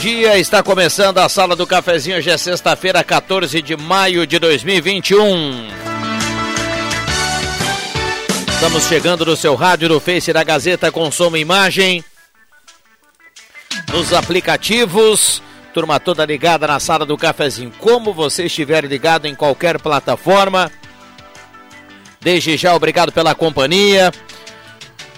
Dia. Está começando a Sala do Cafezinho. Hoje é sexta-feira, 14 de maio de 2021. Estamos chegando no seu rádio, no Face da Gazeta e imagem. Nos aplicativos. Turma toda ligada na Sala do Cafezinho. Como você estiver ligado em qualquer plataforma. Desde já, obrigado pela companhia.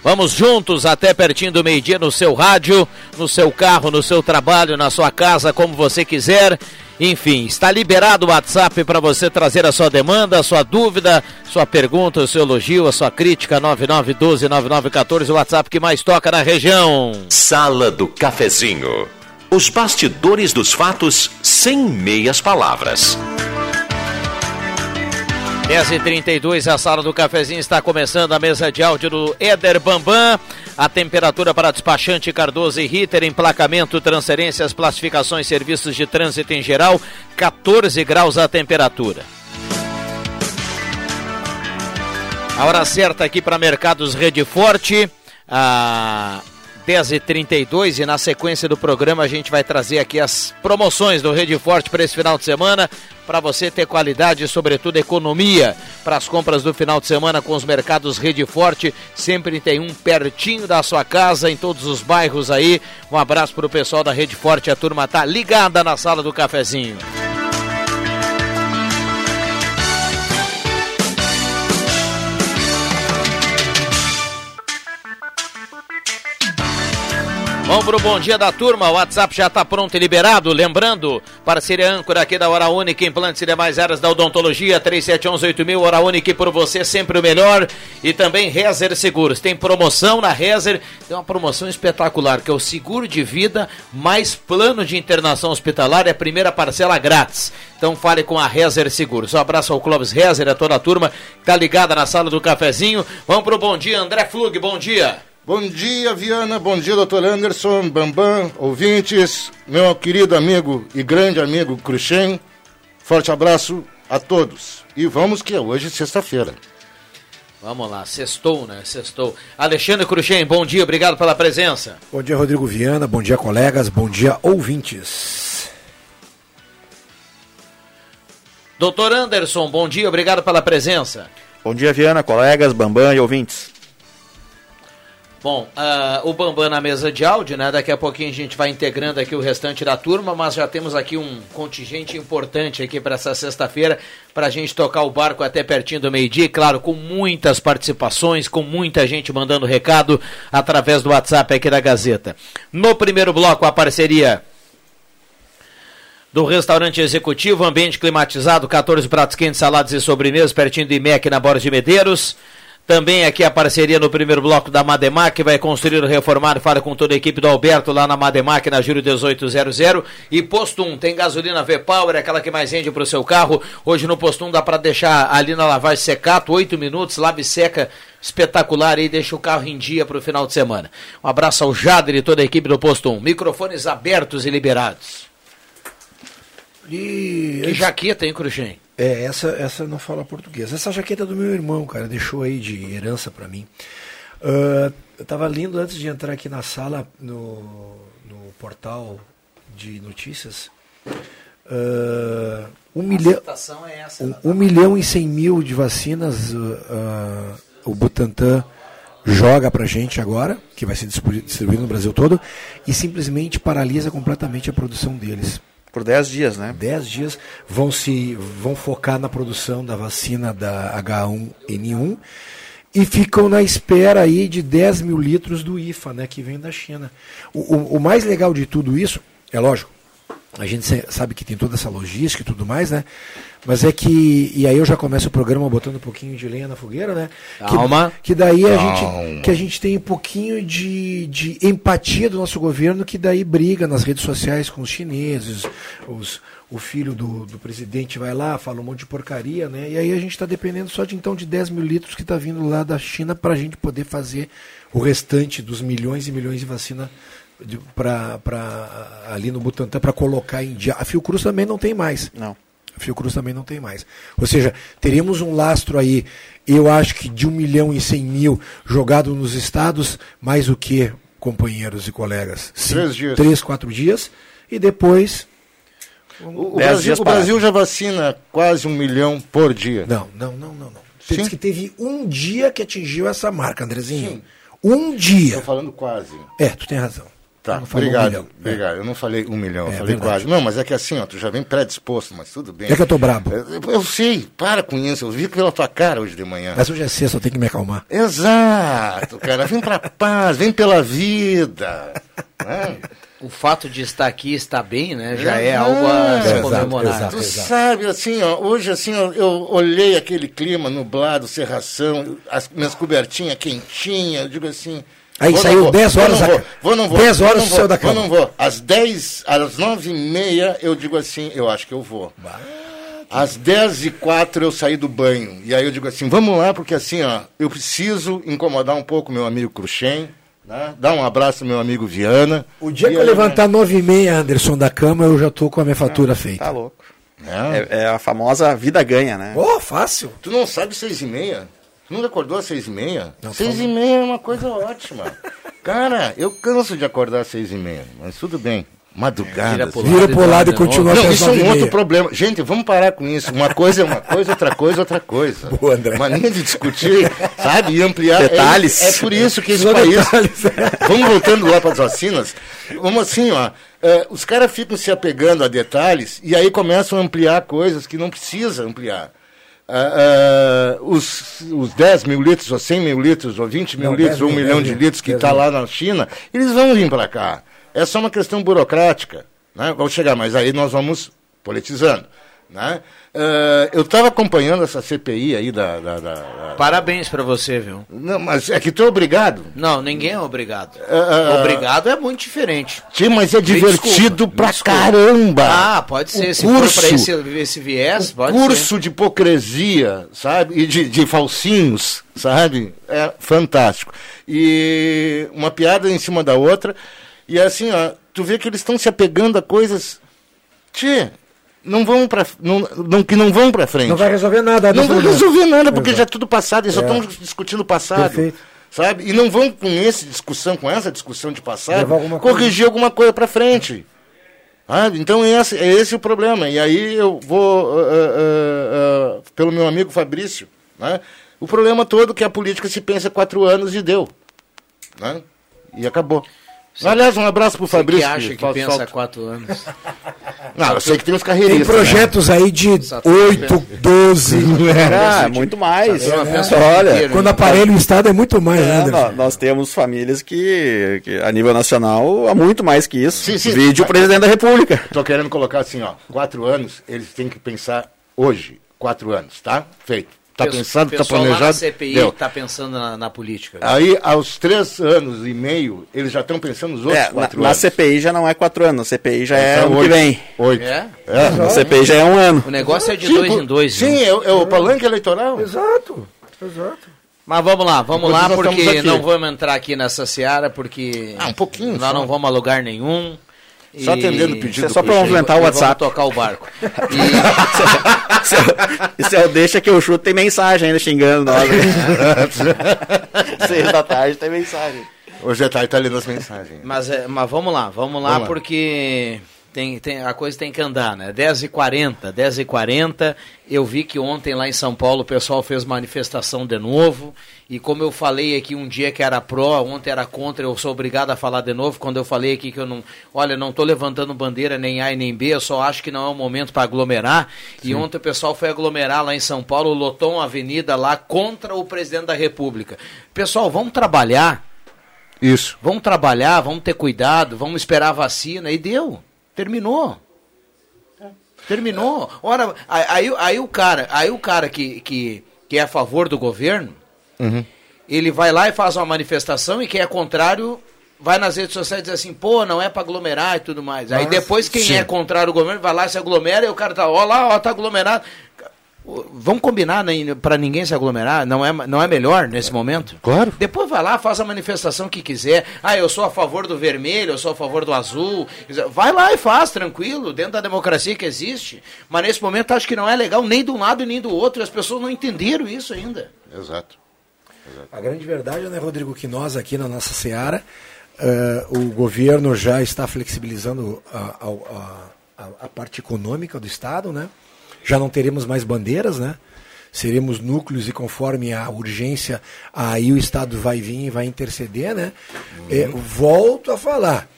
Vamos juntos até pertinho do meio-dia no seu rádio, no seu carro, no seu trabalho, na sua casa, como você quiser. Enfim, está liberado o WhatsApp para você trazer a sua demanda, a sua dúvida, sua pergunta, o seu elogio, a sua crítica, 9912-9914, o WhatsApp que mais toca na região. Sala do Cafezinho. Os bastidores dos fatos sem meias palavras. 10h32, a sala do cafezinho está começando a mesa de áudio do Éder Bambam. A temperatura para despachante Cardoso e Ritter, emplacamento, transferências, classificações, serviços de trânsito em geral, 14 graus a temperatura. A hora certa aqui para Mercados Rede Forte. A 10h32 e na sequência do programa a gente vai trazer aqui as promoções do Rede Forte para esse final de semana, para você ter qualidade e sobretudo economia para as compras do final de semana com os mercados Rede Forte, sempre tem um pertinho da sua casa em todos os bairros aí. Um abraço para o pessoal da Rede Forte, a turma tá ligada na sala do cafezinho. Vamos pro bom dia da turma. O WhatsApp já está pronto e liberado. Lembrando, parceria âncora aqui da Hora Única, implantes e demais áreas da odontologia, 37118000, Hora Única por você, sempre o melhor. E também Rezer Seguros. Tem promoção na Rezer, tem uma promoção espetacular, que é o seguro de vida mais plano de internação hospitalar, é a primeira parcela grátis. Então fale com a Rezer Seguros. Um abraço ao Clóvis Rezer, a toda a turma que tá ligada na sala do cafezinho. Vamos pro bom dia, André Flug, bom dia. Bom dia, Viana. Bom dia, doutor Anderson, Bambam, ouvintes, meu querido amigo e grande amigo Cruxem. Forte abraço a todos. E vamos que é hoje sexta-feira. Vamos lá, sextou, né? Sextou. Alexandre Cruxem, bom dia, obrigado pela presença. Bom dia, Rodrigo Viana, bom dia, colegas, bom dia, ouvintes. Doutor Anderson, bom dia, obrigado pela presença. Bom dia, Viana, colegas, Bambam e ouvintes. Bom, uh, o Bambam na mesa de áudio, né? Daqui a pouquinho a gente vai integrando aqui o restante da turma, mas já temos aqui um contingente importante aqui para essa sexta-feira, para a gente tocar o barco até pertinho do meio-dia, claro, com muitas participações, com muita gente mandando recado através do WhatsApp aqui da Gazeta. No primeiro bloco, a parceria do restaurante executivo, ambiente climatizado, 14 pratos quentes, saladas e sobremesas, pertinho do IMEC na Borda de Medeiros. Também aqui a parceria no primeiro bloco da Mademac, que vai construir, reformar, fala com toda a equipe do Alberto lá na Mademac, na Júlio 1800. E Posto 1, tem gasolina V-Power, aquela que mais rende para o seu carro. Hoje no Posto 1 dá para deixar ali na lavagem secato, 8 minutos, lave seca espetacular e deixa o carro em dia para o final de semana. Um abraço ao Jader e toda a equipe do Posto 1. Microfones abertos e liberados. E... Que jaqueta, hein, Cruxem? É, essa, essa não fala português. Essa jaqueta é do meu irmão, cara, deixou aí de herança para mim. Uh, eu estava lendo antes de entrar aqui na sala, no, no portal de notícias. Uh, um, milhão, é essa, um, um milhão e cem mil de vacinas uh, o Butantan joga pra gente agora, que vai ser distribuído no Brasil todo, e simplesmente paralisa completamente a produção deles. Por 10 dias, né? 10 dias vão se vão focar na produção da vacina da H1N1 e ficam na espera aí de 10 mil litros do IFA, né, que vem da China. O, o, o mais legal de tudo isso, é lógico, a gente sabe que tem toda essa logística e tudo mais, né? Mas é que. E aí eu já começo o programa botando um pouquinho de lenha na fogueira, né? Calma. Que, que daí a gente, que a gente tem um pouquinho de, de empatia do nosso governo, que daí briga nas redes sociais com os chineses, os, o filho do, do presidente vai lá, fala um monte de porcaria, né? E aí a gente está dependendo só de então de 10 mil litros que está vindo lá da China para a gente poder fazer o restante dos milhões e milhões de vacina para ali no Butantan para colocar em dia. A Fiocruz também não tem mais. Não. A Fiocruz também não tem mais. Ou seja, teríamos um lastro aí, eu acho que de 1 milhão e 100 mil jogado nos estados, mais o que, companheiros e colegas? Sim, três dias. Três, quatro dias. E depois. O, o Brasil, o Brasil já vacina quase um milhão por dia. Não, não, não, não. não. Diz que teve um dia que atingiu essa marca, Andrezinho. Sim. Um dia. Estou falando quase. É, tu tem razão. Tá, obrigado. Um obrigado. É. Eu não falei um milhão, é, eu falei verdade. quase. Não, mas é que assim, ó, tu já vem predisposto, mas tudo bem. É que eu tô brabo. Eu, eu sei, para com isso. Eu vi pela tua cara hoje de manhã. Mas hoje é sexta, eu tenho que me acalmar. Exato, cara. Vem pra paz, vem pela vida. né? o fato de estar aqui, estar bem, né, já é, é algo a se comemorar. Exato, tu sabe, assim, ó, hoje assim, ó, eu olhei aquele clima nublado, serração, as minhas cobertinhas quentinhas, eu digo assim, Aí vou, saiu 10 horas. Vou, vou, vou, não vou. 10 horas céu da cama. Vou, não vou. Às 10, às 9 e meia, eu digo assim, eu acho que eu vou. Bah, às 10 e 4 eu saí do banho. E aí eu digo assim, vamos lá, porque assim, ó, eu preciso incomodar um pouco meu amigo Cruxem. Né? Dá um abraço meu amigo Viana. O dia que eu levantar 9 e meia, Anderson, da cama, eu já tô com a minha fatura ah, feita. Tá louco. É. é. É, a famosa vida ganha, né? Oh, fácil. Tu não sabe 6 e meia? Não acordou às seis e meia? Não, seis e meia é uma coisa ótima. Cara, eu canso de acordar às seis e meia, mas tudo bem. Madrugada. Vira pro lado, Vira pro lado e continua Não, isso é um outro problema. Gente, vamos parar com isso. Uma coisa é uma coisa, outra coisa é outra coisa. Boa, André. Mania de discutir, sabe? E ampliar. Detalhes. É, é por isso que esse Só país. Detalhes. Vamos voltando lá para as vacinas. Vamos assim, ó. Uh, os caras ficam se apegando a detalhes e aí começam a ampliar coisas que não precisa ampliar uh, uh, os, os 10 mil litros, ou 100 mil litros, ou 20 mil Não, litros, ou 1 milhão de litros que está lá na China, eles vão vir para cá. É só uma questão burocrática. Né? Vamos chegar, mas aí nós vamos politizando. Né? Uh, eu estava acompanhando essa CPI aí da. da, da, da... Parabéns para você, viu? Não, mas é que tu é obrigado. Não, ninguém é obrigado. Uh, obrigado é muito diferente. Sim, mas é divertido desculpa, pra desculpa. caramba. Ah, pode ser. O Se curso, for pra esse, esse viés, pode curso ser. de hipocrisia, sabe? E de, de falsinhos, sabe? É fantástico. E uma piada em cima da outra. E assim, ó, tu vê que eles estão se apegando a coisas. Tchê, não vão para não, não, que não vão para frente. Não vai resolver nada. Não vai resolver nada porque Exato. já é tudo passado. Eles é. só estão discutindo o passado. Perfeito. Sabe? E não vão com essa discussão, com essa discussão de passado, alguma corrigir coisa. alguma coisa para frente. Sabe? Então é esse, é esse o problema. E aí eu vou, uh, uh, uh, pelo meu amigo Fabrício, né? o problema todo é que a política se pensa quatro anos e deu. Né? E acabou. Aliás, um abraço pro Fabrício. Você que acha que, que pensa há quatro anos. Não, eu sei que tem uns carreiristas. Tem projetos né? aí de 8, 12. Ah, muito mais. É, Olha, quando aparelho o Estado é muito mais, é, né, nós, nós, temos famílias que, que, a nível nacional, há muito mais que isso. Sim, sim. Vídeo o presidente da República. Estou querendo colocar assim, ó, quatro anos, eles têm que pensar hoje, quatro anos, tá? Feito. Está pensado, está planejado. A CPI está pensando na, na, política. Aí, aos três anos e meio, eles já estão pensando nos outros é, quatro na, anos. Na CPI já não é quatro anos, na CPI já é ano que vem. Oito. É? é. Na CPI já é um ano. O negócio é de tipo, dois em dois. Sim, é, é, o palanque eleitoral. Exato, exato. Mas vamos lá, vamos lá, porque não vamos entrar aqui nessa seara, porque ah, um pouquinho, nós só. não vamos a lugar nenhum. Só atendendo o pedido. É só para movimentar o WhatsApp. tocar o barco. E... Isso é o deixa que eu chuto, tem mensagem ainda xingando nós. Seis da tarde tem mensagem. Hoje é tarde, tá lendo as mensagens. Mas, é, mas vamos lá, vamos lá, vamos porque tem, tem, a coisa tem que andar, né? 10h40, 10h40, eu vi que ontem lá em São Paulo o pessoal fez manifestação de novo, e como eu falei aqui um dia que era pró, ontem era contra, eu sou obrigado a falar de novo, quando eu falei aqui que eu não, olha, não estou levantando bandeira nem A e nem B, eu só acho que não é o momento para aglomerar, Sim. e ontem o pessoal foi aglomerar lá em São Paulo, lotou uma avenida lá contra o presidente da República. Pessoal, vamos trabalhar, isso. Vamos trabalhar, vamos ter cuidado, vamos esperar a vacina, e deu. Terminou. Terminou. Ora, aí, aí o cara, aí o cara que, que, que é a favor do governo, uhum. ele vai lá e faz uma manifestação e quem é contrário vai nas redes sociais e diz assim, pô, não é para aglomerar e tudo mais. Aí depois quem sim. é contrário ao governo vai lá se aglomera e o cara tá, ó lá, ó, tá aglomerado. Vamos combinar né, para ninguém se aglomerar? Não é, não é melhor nesse momento? Claro. Depois vai lá, faz a manifestação que quiser. Ah, eu sou a favor do vermelho, eu sou a favor do azul. Vai lá e faz, tranquilo, dentro da democracia que existe. Mas nesse momento acho que não é legal nem de um lado e nem do outro. As pessoas não entenderam isso ainda. Exato. Exato. A grande verdade, né, Rodrigo, que nós aqui na nossa Seara, uh, o governo já está flexibilizando a, a, a, a parte econômica do Estado, né? Já não teremos mais bandeiras, né? Seremos núcleos e conforme a urgência, aí o Estado vai vir e vai interceder, né? Uhum. É, volto a falar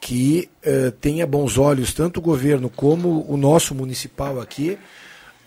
que uh, tenha bons olhos tanto o governo como o nosso municipal aqui,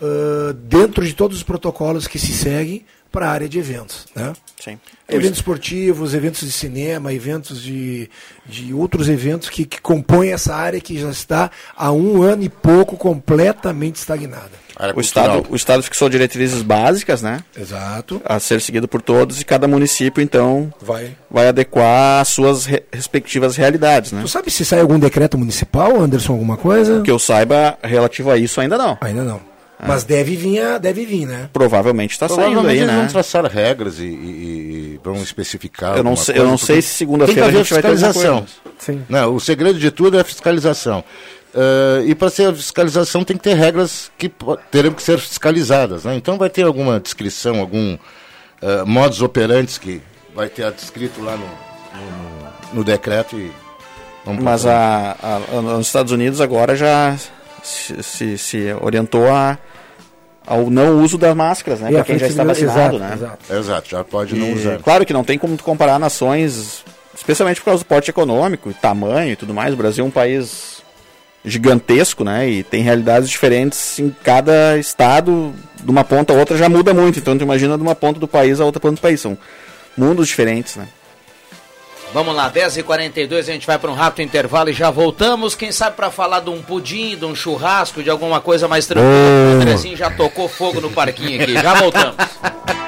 uh, dentro de todos os protocolos que se seguem para a área de eventos. Né? Sim. Eventos esportivos, eventos de cinema, eventos de, de outros eventos que, que compõem essa área que já está há um ano e pouco completamente estagnada. O Estado, o Estado fixou diretrizes básicas, né? Exato. A ser seguido por todos e cada município, então, vai, vai adequar as suas re respectivas realidades, né? Tu sabe se sai algum decreto municipal, Anderson, alguma coisa? Que eu saiba, relativo a isso, ainda não. Ainda não. Mas deve vir, deve vir, né? Provavelmente está saindo aí, né? vão traçar regras e, e, e vão especificar. Eu não sei, eu não sei se segunda-feira a gente vai ter fiscalização. Sim. Não, o segredo de tudo é a fiscalização. Uh, e para ser a fiscalização tem que ter regras que terão que ser fiscalizadas. Né? Então vai ter alguma descrição, algum uh, modus operandi que vai ter descrito lá no, no, no decreto. E Mas a, a, nos Estados Unidos agora já se, se, se orientou a ao não uso das máscaras, né? Para quem já está vacinado, exato, né? Exato. exato, já pode e, não usar. Claro que não tem como comparar nações, especialmente por causa do porte econômico, tamanho e tudo mais. O Brasil é um país gigantesco, né? E tem realidades diferentes em cada estado, de uma ponta a outra já muda muito. Então tu imagina de uma ponta do país a outra ponta do país. São mundos diferentes, né? Vamos lá, 10h42, a gente vai para um rápido intervalo e já voltamos. Quem sabe para falar de um pudim, de um churrasco, de alguma coisa mais tranquila. Oh. O Andrezinho já tocou fogo no parquinho aqui. Já voltamos.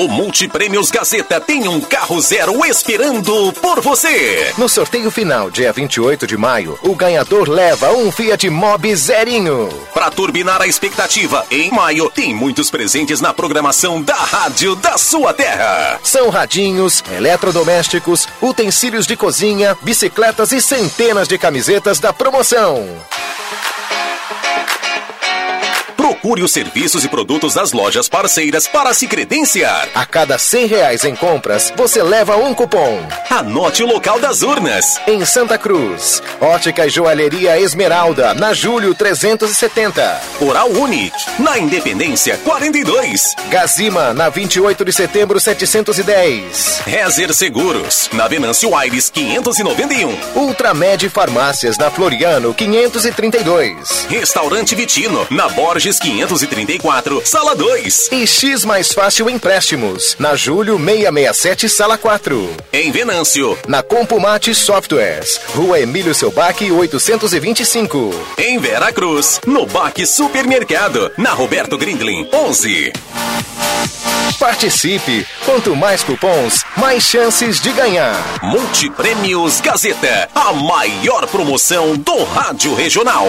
O Multiprêmios Gazeta tem um carro zero esperando por você. No sorteio final, dia 28 de maio, o ganhador leva um Fiat Mobi zerinho. Para turbinar a expectativa, em maio tem muitos presentes na programação da rádio da sua terra. São radinhos, eletrodomésticos, utensílios de cozinha, bicicletas e centenas de camisetas da promoção. Procure os serviços e produtos das lojas parceiras para se credenciar. A cada cem reais em compras, você leva um cupom. Anote o local das urnas. Em Santa Cruz. Ótica e Joalheria Esmeralda, na Julho 370. Oral Unit, na Independência 42. Gazima, na 28 de setembro 710. Rezer Seguros, na Venâncio Aires 591. Ultramed Farmácias, na Floriano 532. Restaurante Vitino, na Borges 534, sala 2. E X Mais Fácil Empréstimos, na Julho 667, sala 4. Em Venâncio, na Compumate Softwares, Rua Emílio Selbac 825. Em Vera Cruz, no Baque Supermercado, na Roberto Grindlin 11. Participe! Quanto mais cupons, mais chances de ganhar. Multiprêmios Gazeta, a maior promoção do Rádio Regional.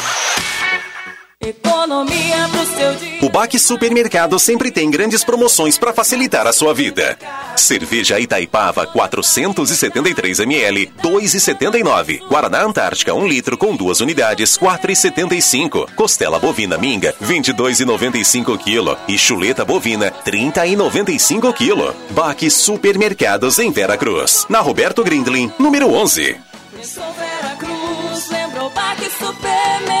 Economia pro seu dia. O Baque Supermercado sempre tem grandes promoções para facilitar a sua vida. Cerveja Itaipava 473 ml, 2,79. Guaraná Antártica 1 litro com duas unidades, 4,75. Costela bovina Minga 22,95 kg e chuleta bovina 30,95 kg. Baque Supermercados em Vera Cruz, na Roberto Grindlin, número 11. Sou Vera Cruz, lembrou Baque Supermercado.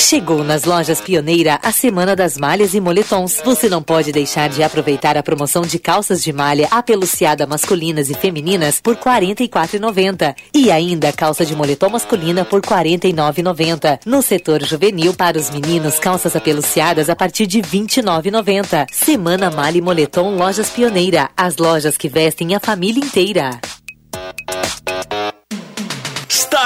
Chegou nas lojas Pioneira a Semana das Malhas e Moletons. Você não pode deixar de aproveitar a promoção de calças de malha apeluciada masculinas e femininas por R$ 44,90. E ainda calça de moletom masculina por R$ 49,90. No setor juvenil, para os meninos, calças apeluciadas a partir de R$ 29,90. Semana Malha e Moletom Lojas Pioneira. As lojas que vestem a família inteira.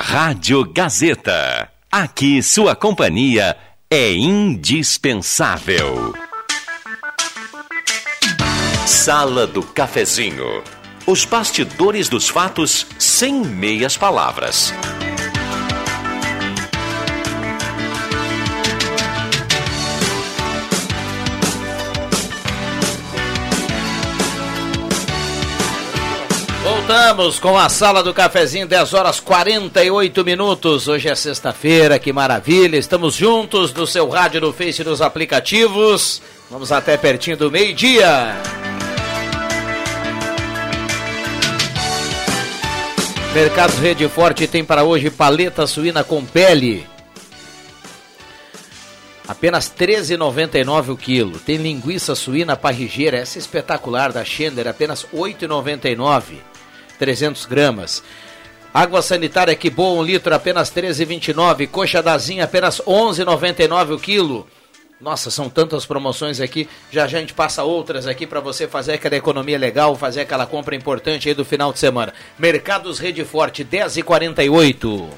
Rádio Gazeta. Aqui sua companhia é indispensável. Sala do Cafezinho. Os bastidores dos fatos sem meias palavras. Voltamos com a sala do cafezinho, 10 horas 48 minutos. Hoje é sexta-feira, que maravilha. Estamos juntos no seu rádio, no Face nos aplicativos. Vamos até pertinho do meio-dia. Mercados Rede Forte tem para hoje paleta suína com pele. Apenas R$ 13,99 o quilo. Tem linguiça suína parrigeira, essa é espetacular da Schender, apenas R$ 8,99. 300 gramas. Água sanitária que boa, um litro, apenas R$ 13,29. Coxa dazinha, apenas R$ 11,99 o quilo. Nossa, são tantas promoções aqui. Já já a gente passa outras aqui para você fazer aquela economia legal, fazer aquela compra importante aí do final de semana. Mercados Rede Forte, 10 e 48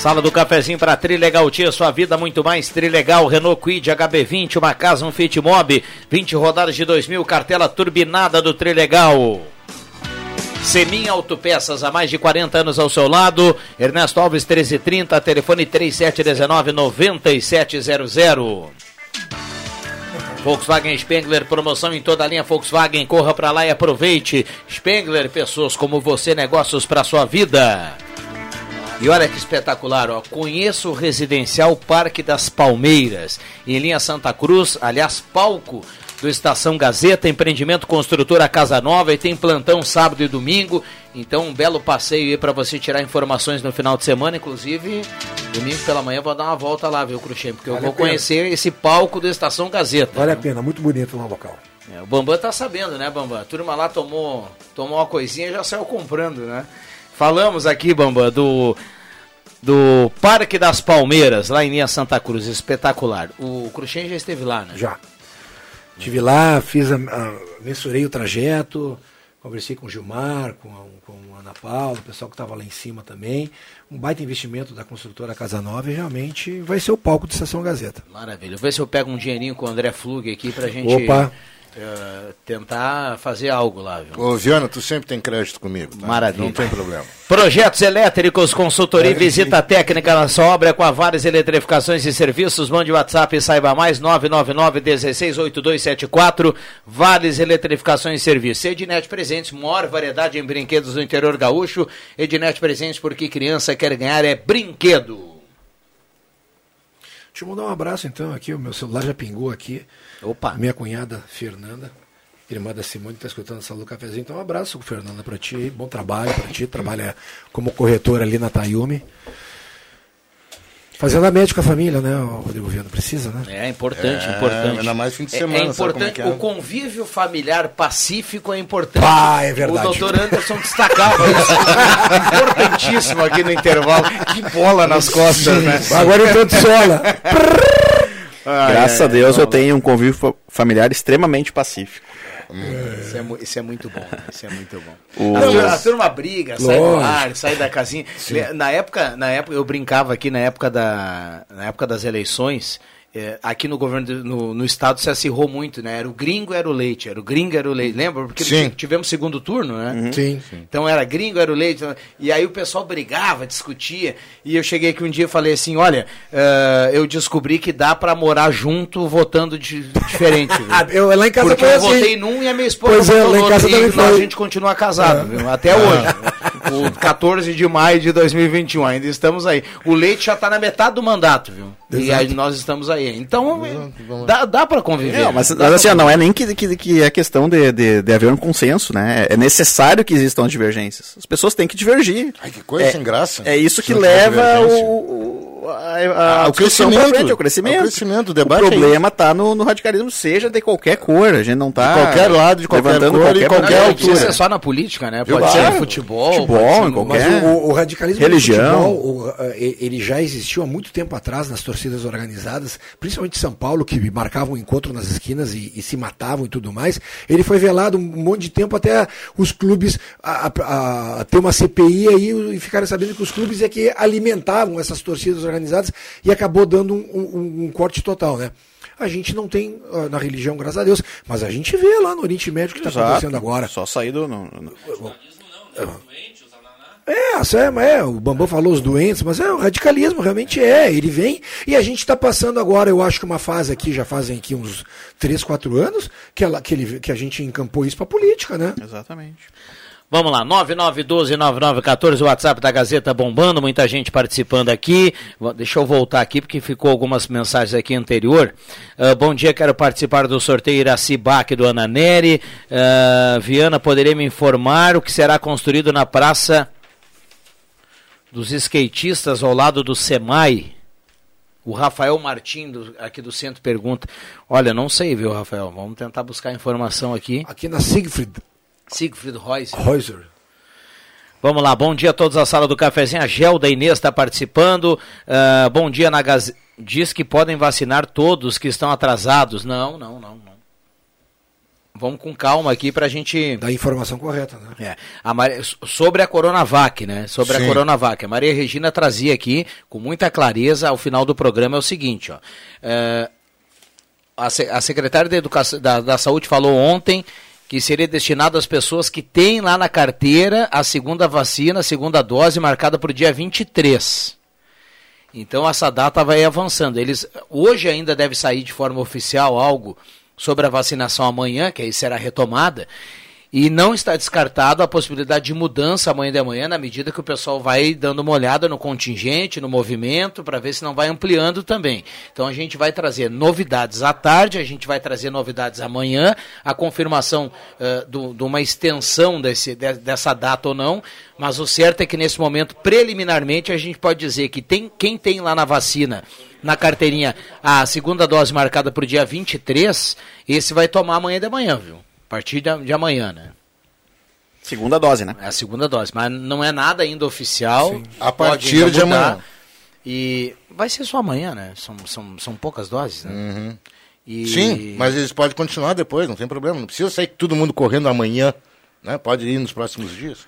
Sala do cafezinho para Trilegal Tia, sua vida muito mais Trilegal, Renault Quid HB20, uma casa, um Fit Mob, 20 rodadas de 2000, cartela turbinada do Trilegal. Semin Autopeças, há mais de 40 anos ao seu lado. Ernesto Alves 1330, telefone 3719-9700. Volkswagen Spengler, promoção em toda a linha Volkswagen. Corra para lá e aproveite. Spengler, pessoas como você, negócios para sua vida. E olha que espetacular, ó. Conheço o residencial Parque das Palmeiras, em linha Santa Cruz, aliás, palco do Estação Gazeta, empreendimento construtora Casa Nova e tem plantão sábado e domingo. Então, um belo passeio aí para você tirar informações no final de semana. Inclusive, domingo pela manhã vou dar uma volta lá, viu, Cruxem? Porque Vale eu a vou conhecer esse palco do Estação Gazeta. Vale a pena, muito bonito lá o local. É, o Bambam tá sabendo, né, Bambam? A turma lá tomou, tomou uma coisinha e já saiu comprando, né? Falamos aqui, Bambam, do, do Parque das Palmeiras, lá em Linha Santa Cruz, espetacular. O Cruxem já esteve lá, né? Já. Estive lá, fiz a, a- mensurei o trajeto, conversei com o Gilmar, com a, com a Ana Paula, o pessoal que estava lá em cima também. Um baita investimento da construtora Casa Nova e realmente vai ser o palco de Estação Gazeta. Maravilha. Vê se eu pego um dinheirinho com o André Flug aqui pra gente Opa. Eh, tentar fazer algo lá, viu? Ô, Viana, tu sempre tem crédito comigo. tá? Maravilha. Não tem problema. Projetos elétricos, consultoria e visita técnica na sua obra com a várias eletrificações e serviços. Mande WhatsApp e saiba mais 999 168274 Vales Eletrificações e Serviços. Ednet Presentes, maior variedade em brinquedos do interior gaúcho. Ednet Presentes porque criança quer ganhar é brinquedo. Deixa eu mandar um abraço então aqui, o meu celular já pingou aqui. Opa. Minha cunhada Fernanda, irmã da Simone, está escutando essa do cafezinho. Então um abraço, Fernanda, para ti. Bom trabalho para ti. Trabalha como corretora ali na Tayumi. Fazendo a médica a família, né, o Rodrigo Viana? Precisa, né? É importante, É, importante. ainda mais fim de É- semana, É, sabe como é importante. que é? O convívio familiar pacífico é importante. Ah, é verdade. O doutor Anderson destacava isso. Importantíssimo aqui no intervalo. Que bola nas costas, né? Agora entrou de sola. Graças a Deus eu tenho um convívio fa- familiar extremamente pacífico. Isso é, isso é muito bom. Isso é muito bom. O- A, turma, briga, sai do ar, sai da casinha. Na época, na época, eu brincava aqui na época, da, na época das eleições. É, aqui no governo, do- no, no estado se acirrou muito, né? Era o gringo, era o leite, era o gringo, era o leite. Lembra? Porque Sim. tivemos segundo turno, né? Sim. Então era gringo, era o leite. E aí o pessoal brigava, discutia. E eu cheguei aqui um dia e falei assim: olha, eh, eu descobri que dá pra morar junto votando de, diferente. Ah, eu, lá em casa Porque foi eu assim. votei num e a minha esposa Pois é, votou lá em no casa outro. também E lá a gente continua casado, viu? Até hoje. O 14 de maio de 2021, ainda estamos aí. O Leite já tá na metade do mandato, viu? E Exato. aí nós estamos aí. Então, dá, dá pra conviver. Não, mas, Dá mas assim, ó, não é nem que, que, que é questão de, de, de haver um consenso, né? É necessário que existam divergências. As pessoas têm que divergir. Ai, que coisa É- sem graça. É isso que leva o, a, a, Ah, a o crescimento. frente, o crescimento. O crescimento, o debate é O problema está no, no radicalismo, seja de qualquer cor. A gente não tá. De qualquer lado, de qualquer cor e Não, qualquer não altura. precisa ser só na política, né? Pode Claro. ser no futebol. Futebol, pode ser em no- qualquer- Mas o, o- radicalismo Religião. futebol, o, ele já existiu há muito tempo atrás nas torcidas organizadas, principalmente em São Paulo, que marcavam encontro nas esquinas e, e se matavam e tudo mais. Ele foi velado um monte de tempo até os clubes a, a- a ter uma CPI aí e ficaram sabendo que os clubes é que alimentavam essas torcidas organizadas e acabou dando um, um- um corte total, né? A gente não tem ah, na religião, graças a Deus, mas a gente vê lá no Oriente Médio o que está acontecendo agora. Só sair do. no- no- É, é, é, o Bambam falou os doentes, mas é, o radicalismo realmente é, ele vem e a gente está passando agora, eu acho que uma fase aqui, já fazem aqui uns 3, 4 anos, que, ela, que, ele, que a gente encampou isso para política, né? Exatamente. Vamos lá, 9912-9914, o WhatsApp da Gazeta bombando, muita gente participando aqui. Deixa eu voltar aqui, porque ficou algumas mensagens aqui anterior. Ah, bom dia, quero participar do sorteio Iraci do Ananeri. Ah, Viana, poderia me informar o que será construído na Praça dos Skatistas ao lado do SEMAI? O Rafael Martim, do- aqui do centro, pergunta. Olha, não sei, viu, Rafael? Vamos tentar buscar informação aqui. Aqui na Siegfried Siegfried Reuss. Reuser. Vamos lá, bom dia a todos da sala do cafezinho. A Gelda Inês está participando. Ah, bom dia na Gaz... Diz que podem vacinar todos que estão atrasados. Não, não, não, não. Vamos com calma aqui para a gente. Da informação correta, né? É, a Maria- sobre a Coronavac, né? Sobre a Sim. Coronavac. A Maria Regina trazia aqui, com muita clareza, ao final do programa, é o seguinte, ó. A, se- a secretária da, Educação, da, da Saúde falou ontem que seria destinado às pessoas que têm lá na carteira a segunda vacina, a segunda dose, marcada para o dia 23. Então essa data vai avançando. Eles hoje ainda deve sair de forma oficial algo sobre a vacinação amanhã, que aí será retomada. E não está descartado a possibilidade de mudança amanhã de manhã, na medida que o pessoal vai dando uma olhada no contingente, no movimento, para ver se não vai ampliando também. Então a gente vai trazer novidades à tarde, a gente vai trazer novidades amanhã, a confirmação uh, de uma extensão desse, de, dessa data ou não, mas o certo é que nesse momento, preliminarmente, a gente pode dizer que tem, quem tem lá na vacina na carteirinha a segunda dose marcada para o dia 23, esse vai tomar amanhã de manhã, viu? A partir de, amanhã, né? Segunda dose, né? É a segunda dose, mas não é nada ainda oficial. Sim. A partir de amanhã. E vai ser só amanhã, né? São, são, são poucas doses, né? Uhum. E... Sim, mas eles podem continuar depois, não tem problema. Não precisa sair todo mundo correndo amanhã, né? Pode ir nos próximos dias.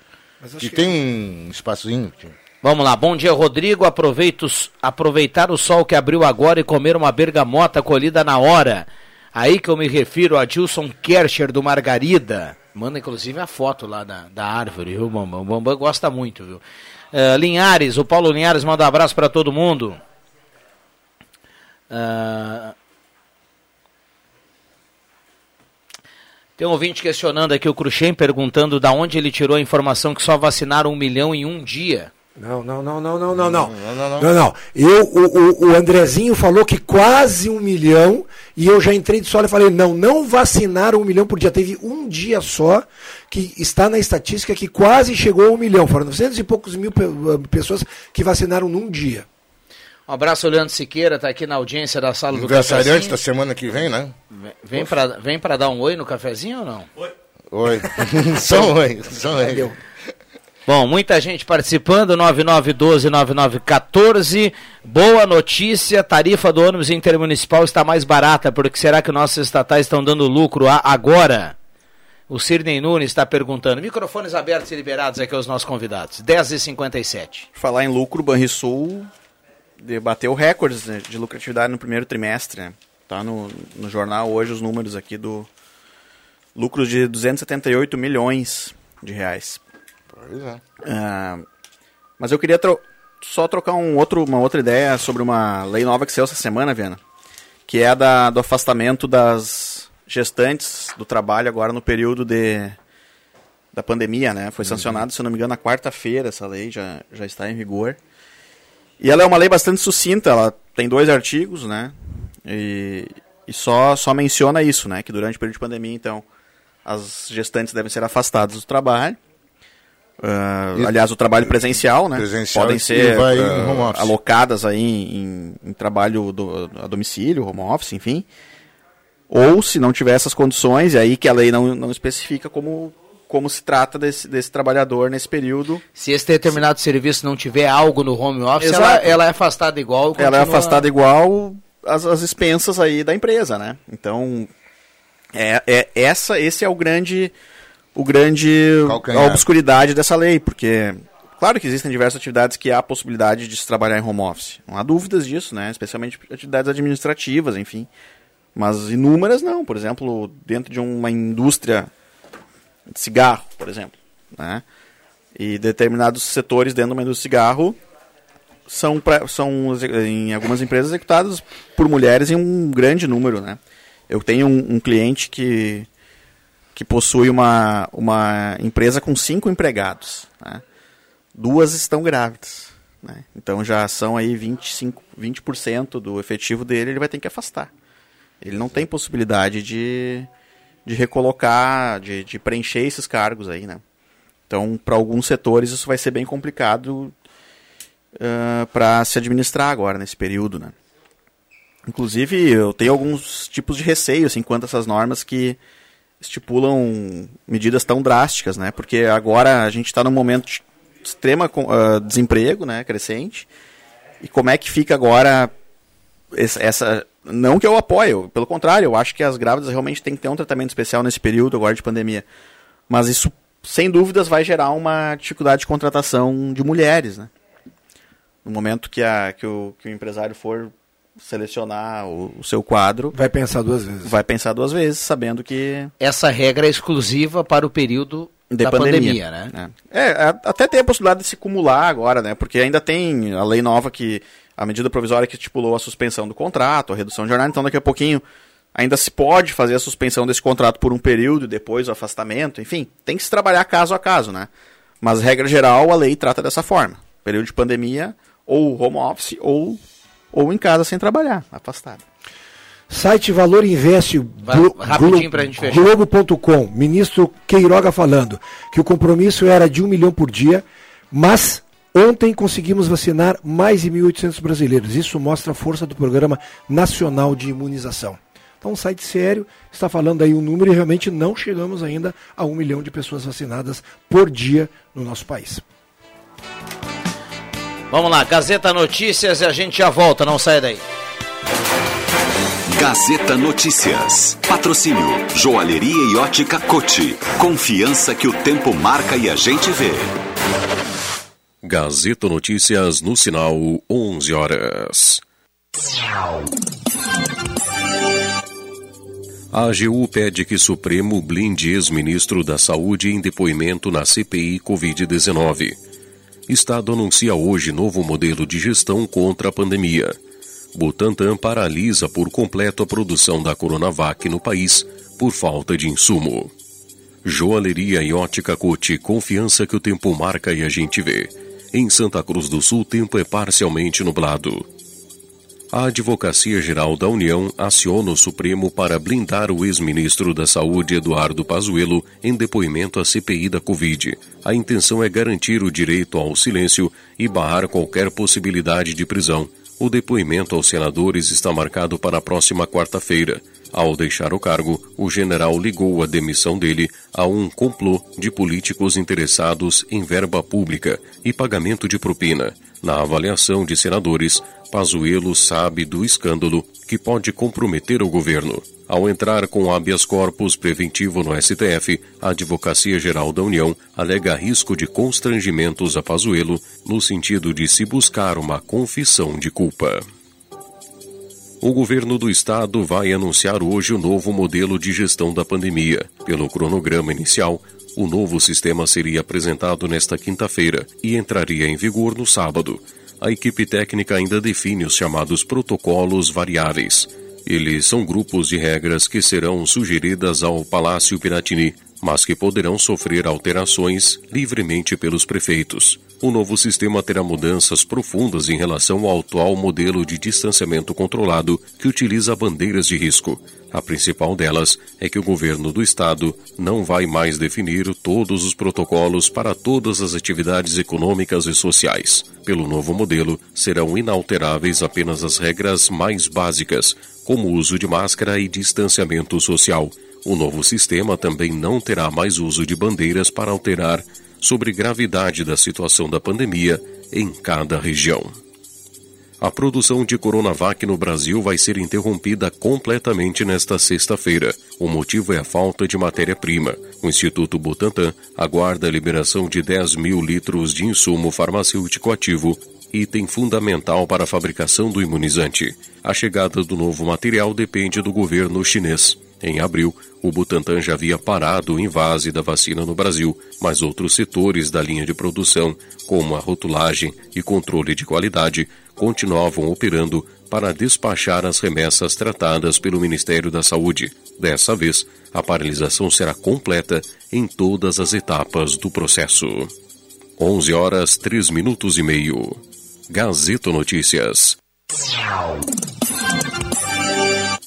e tem um espaçozinho. Vamos lá, bom dia Rodrigo, Aproveito, aproveitar o sol que abriu agora e comer uma bergamota colhida na hora. Aí que eu me refiro a Dilson Kercher do Margarida. Manda inclusive a foto lá da, da árvore, viu, Bambam? O Bambam gosta muito, viu? Uh, Linhares, o Paulo Linhares manda um abraço para todo mundo. Uh, tem um ouvinte questionando aqui o Cruxem, perguntando da onde ele tirou a informação que só vacinaram um milhão em um dia. Não, não, não, não, não, não, não. Não, não. Eu, o, o, Andrezinho falou que quase um milhão, e eu já entrei de solo e falei, não, não vacinaram um milhão por dia. Teve um dia só que está na estatística que quase chegou a um milhão. Foram 900 e poucos mil ah, pessoas que vacinaram num dia. Um abraço, Leandro Siqueira, está aqui na audiência da sala do Aniversariante da semana que vem, né? Vem para vem dar um oi no cafezinho ou não? Oi. Oi. só oi. Só oi. Valeu. Bom, muita gente participando, 9912-9914. Boa notícia, tarifa do ônibus intermunicipal está mais barata, porque será que nossos estatais estão dando lucro agora? O Cirnei Nunes está perguntando. Microfones abertos e liberados aqui aos nossos convidados. 10h57. Falar em lucro, Banrisul bateu recordes né, de lucratividade no primeiro trimestre. Né? Tá no, no jornal hoje os números aqui do lucros de 278 milhões de reais. Pois é. Uh, mas eu queria tro só trocar um outro, uma outra ideia sobre uma lei nova que saiu essa semana, Viana. Que é a da, do afastamento das gestantes do trabalho agora no período de, da pandemia, né? Foi uhum. sancionado, se não me engano, na quarta-feira essa lei já, já está em vigor. E ela é uma lei bastante sucinta, ela tem dois artigos, né? E, e só, só menciona isso, né? Que durante o período de pandemia, então, as gestantes devem ser afastadas do trabalho. Uh, aliás, o trabalho presencial, né? Presencial Podem ser uh, alocadas aí em, em trabalho do, a domicílio, home office, enfim. Ou, se não tiver essas condições, é aí que a lei não, não especifica como, como se trata desse, desse trabalhador nesse período. Se esse determinado serviço não tiver algo no home office, ela, ela, é afastada igual. Continua... Ela é afastada igual as, as expensas aí da empresa, né? Então, é, é, essa, esse é o grande o grande a obscuridade dessa lei, porque claro que existem diversas atividades que há possibilidade de se trabalhar em home office. Não há dúvidas disso, né? Especialmente atividades administrativas, enfim. Mas inúmeras não, por exemplo, dentro de uma indústria de cigarro, por exemplo, né? E determinados setores dentro de uma indústria de cigarro são, pra, são em algumas empresas executados por mulheres em um grande número, né? Eu tenho um, um cliente que que possui uma, uma empresa com cinco empregados. Né? Duas estão grávidas. Né? Então já são aí 25, 20% do efetivo dele, ele vai ter que afastar. Ele não tem possibilidade de, de recolocar, de, de preencher esses cargos aí, né? Então, para alguns setores isso vai ser bem complicado uh, para se administrar agora, nesse período, né? Inclusive, eu tenho alguns tipos de receio, assim, quanto a essas normas que estipulam medidas tão drásticas, né? Porque agora a gente está num momento de extrema uh, desemprego, né? Crescente. E como é que fica agora essa... Não que eu apoio, pelo contrário, eu acho que as grávidas realmente têm que ter um tratamento especial nesse período agora de pandemia. Mas isso, sem dúvidas, vai gerar uma dificuldade de contratação de mulheres, né? No momento que, a, que, o, que o empresário for selecionar o, o, seu quadro. Vai pensar duas vezes. Vai pensar duas vezes, sabendo que. Essa regra é exclusiva para o período de da pandemia, pandemia né? É. é. até tem a possibilidade de se acumular agora, né? Porque ainda tem a lei nova que. A medida provisória que estipulou a suspensão do contrato, a redução de jornada, então daqui a pouquinho, ainda se pode fazer a suspensão desse contrato por um período, depois o afastamento, enfim, tem que se trabalhar caso a caso, né? Mas, regra geral, a lei trata dessa forma. Período de pandemia, ou home office, ou, ou em casa sem trabalhar, afastado. Site Valor Investe Glo. Globo.com. Ministro Queiroga falando que o compromisso era de um milhão por dia, mas ontem conseguimos vacinar mais de 1.800 brasileiros. Isso mostra a força do Programa Nacional de Imunização. Então, um site sério está falando aí um número e realmente não chegamos ainda a um milhão de pessoas vacinadas por dia no nosso país. Vamos lá, Gazeta Notícias e a gente já volta, não sai daí. Gazeta Notícias. Patrocínio Joalheria e Ótica Cote. Confiança que o tempo marca e a gente vê. Gazeta Notícias no sinal 11 horas. A AGU pede que Supremo blinde ex-ministro da Saúde em depoimento na CPI Covid-19. Estado anuncia hoje novo modelo de gestão contra a pandemia. Butantan paralisa por completo a produção da Coronavac no país por falta de insumo. Joalheria e ótica Cote, confiança que o tempo marca e a gente vê. Em Santa Cruz do Sul, tempo é parcialmente nublado. A Advocacia Geral da União aciona o Supremo para blindar o ex-ministro da Saúde Eduardo Pazuello em depoimento à CPI da Covid. A intenção é garantir o direito ao silêncio e barrar qualquer possibilidade de prisão. O depoimento aos senadores está marcado para a próxima quarta-feira. Ao deixar o cargo, o general ligou a demissão dele a um complô de políticos interessados em verba pública e pagamento de propina. Na avaliação de senadores, Pazuello sabe do escândalo que pode comprometer o governo. Ao entrar com habeas corpus preventivo no STF, a Advocacia Geral da União alega risco de constrangimentos a Pazuello no sentido de se buscar uma confissão de culpa. O governo do estado vai anunciar hoje o novo modelo de gestão da pandemia. Pelo cronograma inicial, o novo sistema seria apresentado nesta quinta-feira e entraria em vigor no sábado. A equipe técnica ainda define os chamados protocolos variáveis. Eles são grupos de regras que serão sugeridas ao Palácio Piratini, mas que poderão sofrer alterações livremente pelos prefeitos. O novo sistema terá mudanças profundas em relação ao atual modelo de distanciamento controlado que utiliza bandeiras de risco. A principal delas é que o governo do estado não vai mais definir todos os protocolos para todas as atividades econômicas e sociais. Pelo novo modelo, serão inalteráveis apenas as regras mais básicas, como o uso de máscara e distanciamento social. O novo sistema também não terá mais uso de bandeiras para alterar sobre gravidade da situação da pandemia em cada região. A produção de Coronavac no Brasil vai ser interrompida completamente nesta sexta-feira. O motivo é a falta de matéria-prima. O Instituto Butantan aguarda a liberação de 10 mil litros de insumo farmacêutico ativo, item fundamental para a fabricação do imunizante. A chegada do novo material depende do governo chinês. Em abril, o Butantan já havia parado o invase da vacina no Brasil, mas outros setores da linha de produção, como a rotulagem e controle de qualidade, continuavam operando para despachar as remessas tratadas pelo Ministério da Saúde. Dessa vez, a paralisação será completa em todas as etapas do processo. 11 horas 3 minutos e meio. Gazeta Notícias.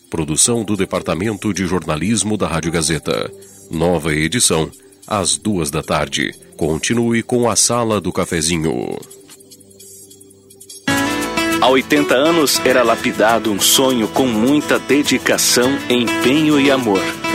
Produção do Departamento de Jornalismo da Rádio Gazeta. Nova edição, às duas da tarde. Continue com a Sala do Cafezinho. Há 80 anos era lapidado um sonho com muita dedicação, empenho e amor.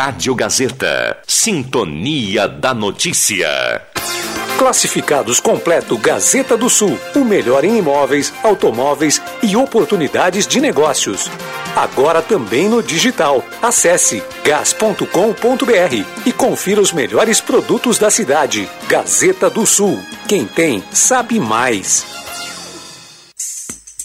Rádio Gazeta. Sintonia da Notícia. Classificados completo Gazeta do Sul. O melhor em imóveis, automóveis e oportunidades de negócios. agora também no digital. Acesse gas.com.br e confira os melhores produtos da cidade. Gazeta do Sul. Quem tem, sabe mais.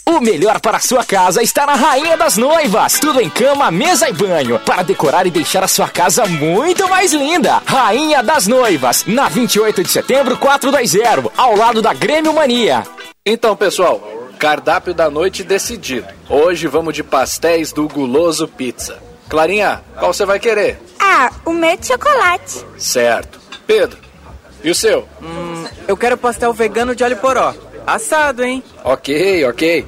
O melhor para a sua casa está na Rainha das Noivas. Tudo em cama, mesa e banho. Para decorar e deixar a sua casa muito mais linda. Rainha das Noivas. Na 28 de setembro, 420. Ao lado da Grêmio Mania. Então, pessoal, cardápio da noite decidido. Hoje vamos de pastéis do Guloso Pizza. Clarinha, qual você vai querer? Ah, o meu de chocolate. Certo. Pedro, e o seu? Hum, eu quero pastel vegano de alho poró. Assado, hein? Ok, ok.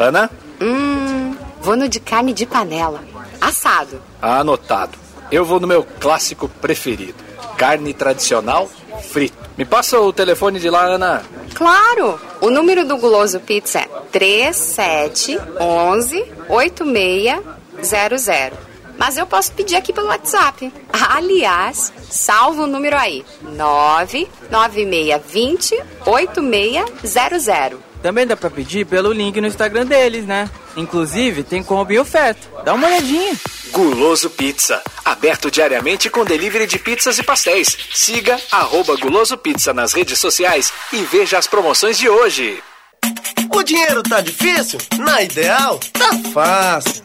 Ana? Hum, vou no de carne de panela. Assado. Anotado. Eu vou no meu clássico preferido. Carne tradicional frito. Me passa o telefone de lá, Ana. Claro! O número do Guloso Pizza é 3711 8600. Mas eu posso pedir aqui pelo WhatsApp. Aliás, salva o número aí: 99620 8600. Também dá pra pedir pelo link no Instagram deles, né? Inclusive, tem combo e oferta. Dá uma olhadinha. Guloso Pizza. Aberto diariamente com delivery de pizzas e pastéis. Siga arroba Guloso Pizza nas redes sociais e veja as promoções de hoje. O dinheiro tá difícil? Na Ideal, tá fácil.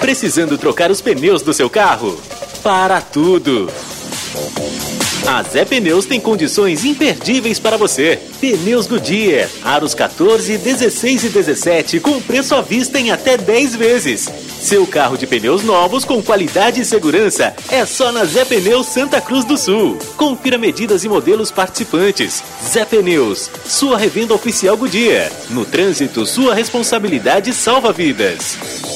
Precisando trocar os pneus do seu carro? Para tudo! A Zé Pneus tem condições imperdíveis para você. Pneus Goodyear, aros 14, 16 e 17 com preço à vista em até 10 vezes. Seu carro de pneus novos com qualidade e segurança é só na Zé Pneus Santa Cruz do Sul. Confira medidas e modelos participantes. Zé Pneus, sua revenda oficial Goodyear. No trânsito, sua responsabilidade salva vidas.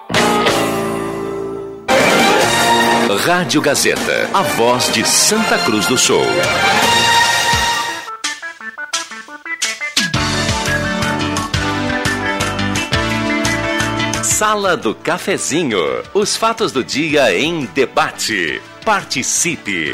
Rádio Gazeta, a voz de Santa Cruz do Sul. Sala do Cafezinho. Os fatos do dia em debate. Participe.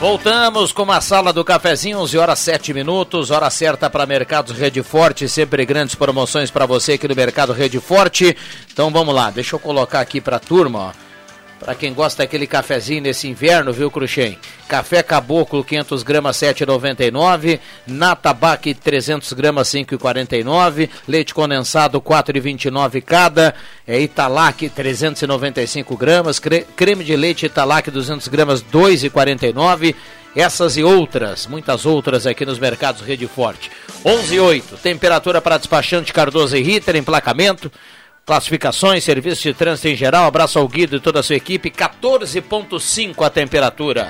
Voltamos com a sala do cafezinho, 11 horas 7 minutos, hora certa para Mercados Rede Forte, sempre grandes promoções para você aqui no Mercado Rede Forte. Então vamos lá, deixa eu colocar aqui para a turma, ó. Para quem gosta daquele cafezinho nesse inverno, viu, Cruxem? Café Caboclo 500 gramas 7,99, Natabac 300 gramas 5,49, leite condensado 4,29 cada, é Italac 395 gramas, cre creme de leite Italac 200 gramas 2,49. Essas e outras, muitas outras aqui nos mercados Rede Forte. 11 e 8, temperatura para despachante Cardoso e Ritter, emplacamento. Classificações, serviço de trânsito em geral, abraço ao Guido e toda a sua equipe, 14,5 a temperatura.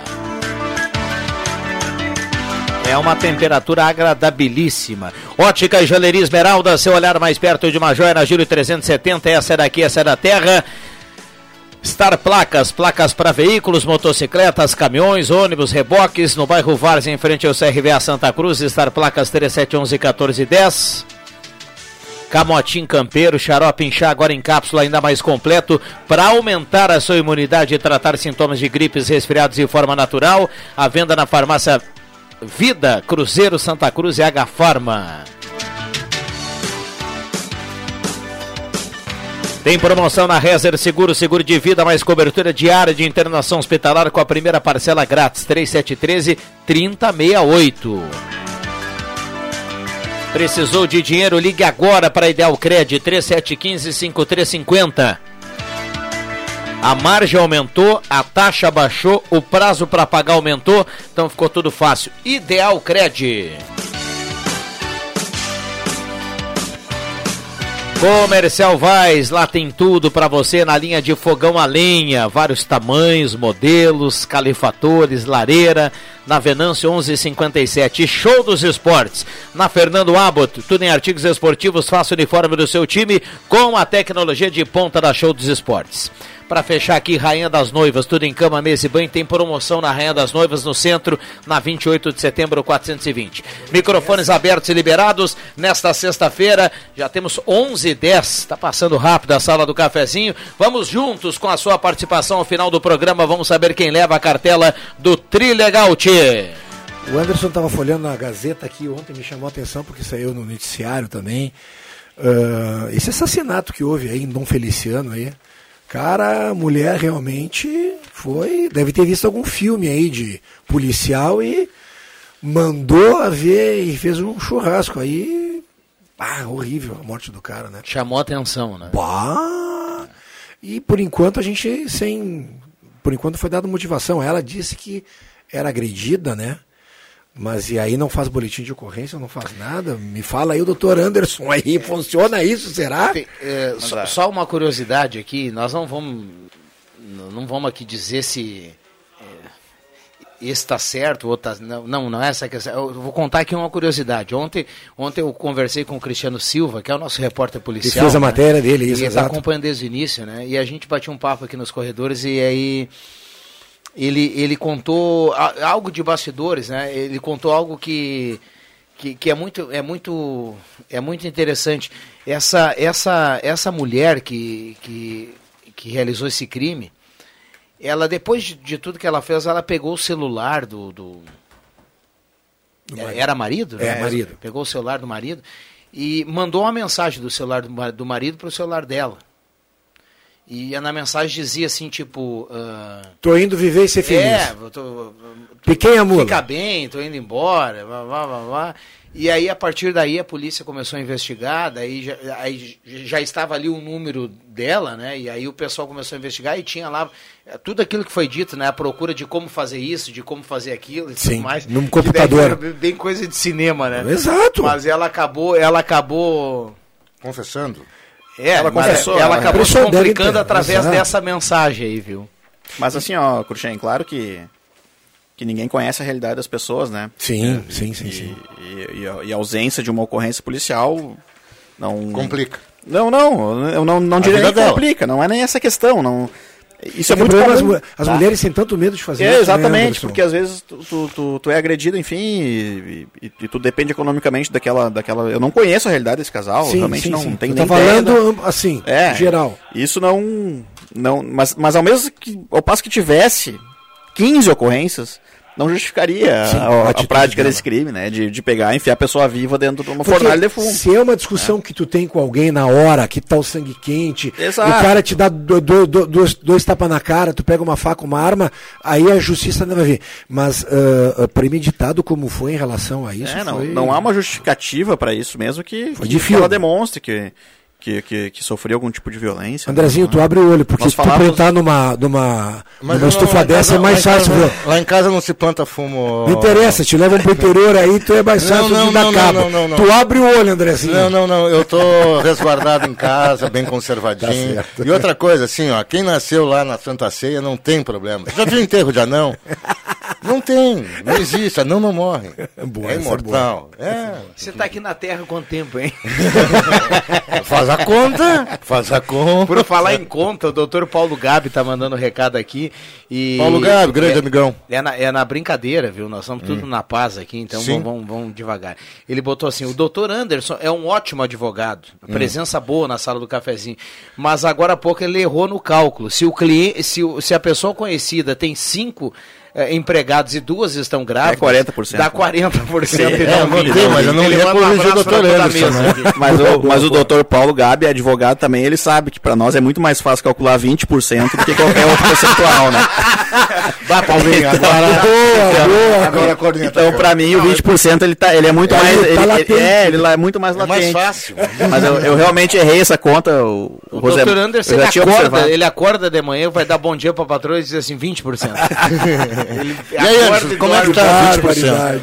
É uma temperatura agradabilíssima. Ótica e Joalheria Esmeralda, seu olhar mais perto de uma joia na Júlio 370, essa é daqui, essa é da terra. Star Placas, placas para veículos, motocicletas, caminhões, ônibus, reboques, no bairro Várzea, em frente ao CRVA Santa Cruz, Star Placas 3711 1410. Camotim Campeiro, xarope inchá agora em cápsula ainda mais completo para aumentar a sua imunidade e tratar sintomas de gripes, resfriados de forma natural. A venda na farmácia Vida, Cruzeiro, Santa Cruz e H Farma. Tem promoção na Rezer Seguro, seguro de vida, mais cobertura diária de internação hospitalar com a primeira parcela grátis, 3713 3068. Precisou de dinheiro? Ligue agora para Ideal Cred 3715-5350. A margem aumentou, a taxa baixou, o prazo para pagar aumentou, então ficou tudo fácil. Ideal Cred. Comercial Vaz, lá tem tudo para você na linha de fogão a lenha, vários tamanhos, modelos, calefatores, lareira, na Venâncio 1157, show dos esportes. Na Fernando Abbott, tudo em artigos esportivos, faça o uniforme do seu time com a tecnologia de ponta da show dos esportes. Para fechar aqui, Rainha das Noivas, tudo em cama, mesa e banho. Tem promoção na Rainha das Noivas no centro, na 28 de setembro, 420. Microfones abertos e liberados nesta sexta-feira. Já temos 11 e 10. Tá passando rápido a sala do cafezinho. Vamos juntos com a sua participação ao final do programa. Vamos saber quem leva a cartela do Trilegal Tchê. O Anderson estava folhando na Gazeta aqui ontem, me chamou a atenção porque saiu no noticiário também. Uh, esse assassinato que houve aí em Dom Feliciano aí. Cara, a mulher realmente foi. Deve ter visto algum filme aí de policial e mandou a ver e fez um churrasco aí. Ah, horrível a morte do cara, né? Chamou atenção, né? Bah! E por enquanto a gente sem. Por enquanto foi dada motivação. Ela disse que era agredida, né? Mas e aí não faz boletim de ocorrência, não faz nada? Me fala aí o doutor Anderson aí, funciona isso, será? É, só, só uma curiosidade aqui, nós não vamos não vamos aqui dizer se é, esse está certo ou tá, não, não, não é essa questão. Eu vou contar aqui uma curiosidade. Ontem, ontem eu conversei com o Cristiano Silva, que é o nosso repórter policial. Ele fez a né? matéria dele, isso, Ele está acompanhando desde o início, né? E a gente bateu um papo aqui nos corredores e aí ele, ele contou algo de bastidores, né? Ele contou algo que, que, que é muito é muito é muito interessante. Essa essa essa mulher que, que, que realizou esse crime, ela depois de, de tudo que ela fez, ela pegou o celular do, do marido. era marido, É, né? marido. Pegou o celular do marido e mandou uma mensagem do celular do marido para o celular dela. E na mensagem dizia assim, tipo. ah, Tô indo viver e ser feliz. é, eu tô, Piquei a mula. Fica bem, tô indo embora, vá, vá, vá, vá. E aí, a partir daí, a polícia começou a investigar, daí já, aí já estava ali o número dela, né? E aí o pessoal começou a investigar e tinha lá eh, tudo aquilo que foi dito, né? A procura de como fazer isso, de como fazer aquilo e Sim, tudo mais. num Que computador. Bem coisa de cinema, né? Exato. Mas ela acabou, ela acabou... Confessando. É, Ela confessou, ela ela acabou se complicando ter, através exato. dessa mensagem aí, viu? Mas assim, ó, Cruxem, claro que, que ninguém conhece a realidade das pessoas, né? Sim, sim, sim, E, sim. e- e a, e a ausência de uma ocorrência policial não... Complica. Não, não, eu não, não diria que complica, não é nem essa questão, não... Isso é, É muito problema, comum. as, as tá? mulheres têm tanto medo de fazer É, isso. né, exatamente, Anderson? porque às vezes tu, tu, tu- tu é agredido, enfim, e, e- e tu depende economicamente daquela, daquela. Eu não conheço a realidade desse casal, Sim, realmente sim, não sim. tenho Tu nem tá falando da- assim, É, geral. Isso não. não mas, mas ao mesmo que. Ao passo que tivesse 15 ocorrências, não justificaria Sim, a, a a prática dela. desse crime, né? De, de pegar e enfiar a pessoa viva dentro de uma Porque fornalha de fumo. Se é uma discussão que tu tem com alguém na hora, que tá o sangue quente, Exato. o cara te dá do- do- do- dois, dois tapas na cara, tu pega uma faca, uma arma, aí a justiça não vai ver. Mas ah, premeditado como foi em relação a isso, É, não, foi... não há uma justificativa para isso mesmo que, que, que ela demonstre que, que, que, que sofreu algum tipo de violência. Andrezinho, né? tu abre o olho, porque Nós se tu entrar numa, numa, numa eu não- estufa em dessa é casa- mais fácil casa-. Lá em casa não se planta fumo. Não interessa, te levam pro interior aí, tu é mais Não, fácil não, de dar não, cabo. não, não, não. Tu abre o olho, Andrezinho. Não, não, não. Eu tô resguardado em casa, bem conservadinho. Tá certo. e outra coisa, assim, ó, quem nasceu lá na Santa Ceia não tem problema. Já viu enterro de anão? Não tem, não existe, anão não morre. boa, é é imortal. É, Você tá aqui na Terra há quanto tempo, hein? faz a conta, faz a conta. Por falar em conta, o doutor Paulo Gabi tá mandando um recado aqui. E Paulo Gabi, grande é, amigão. É na, é na brincadeira, viu? Nós estamos tudo na paz aqui, então vamos, vamos, vamos devagar. Ele botou assim: o doutor Anderson é um ótimo advogado, presença boa na sala do cafezinho, mas agora há pouco ele errou no cálculo. Se, o cliente, se, se a pessoa conhecida tem cinco eh, empregados e duas estão grávidas. É 40%. Dá 40%. Sim, e é, não não vinte. tem, mas eu não ia corrigir o a Anderson, né? Mas o, mas o doutor Paulo Gabi, advogado também, ele sabe que para nós é muito mais fácil calcular 20% do que qualquer outro percentual, né? Vai, Paulinho, agora. Boa, boa. Agora. Então, pra mim, o 20% ele, tá, ele é muito É, mais. ele tá ele- latente. é, ele lá é muito mais É mais latente. fácil. Mas eu, eu realmente errei essa conta. O, o, O doutor Anderson, ele acorda, observado. ele acorda de manhã, vai dar bom dia pra patroa e diz assim, 20%. ele E aí, Anderson, como é que tá 20%?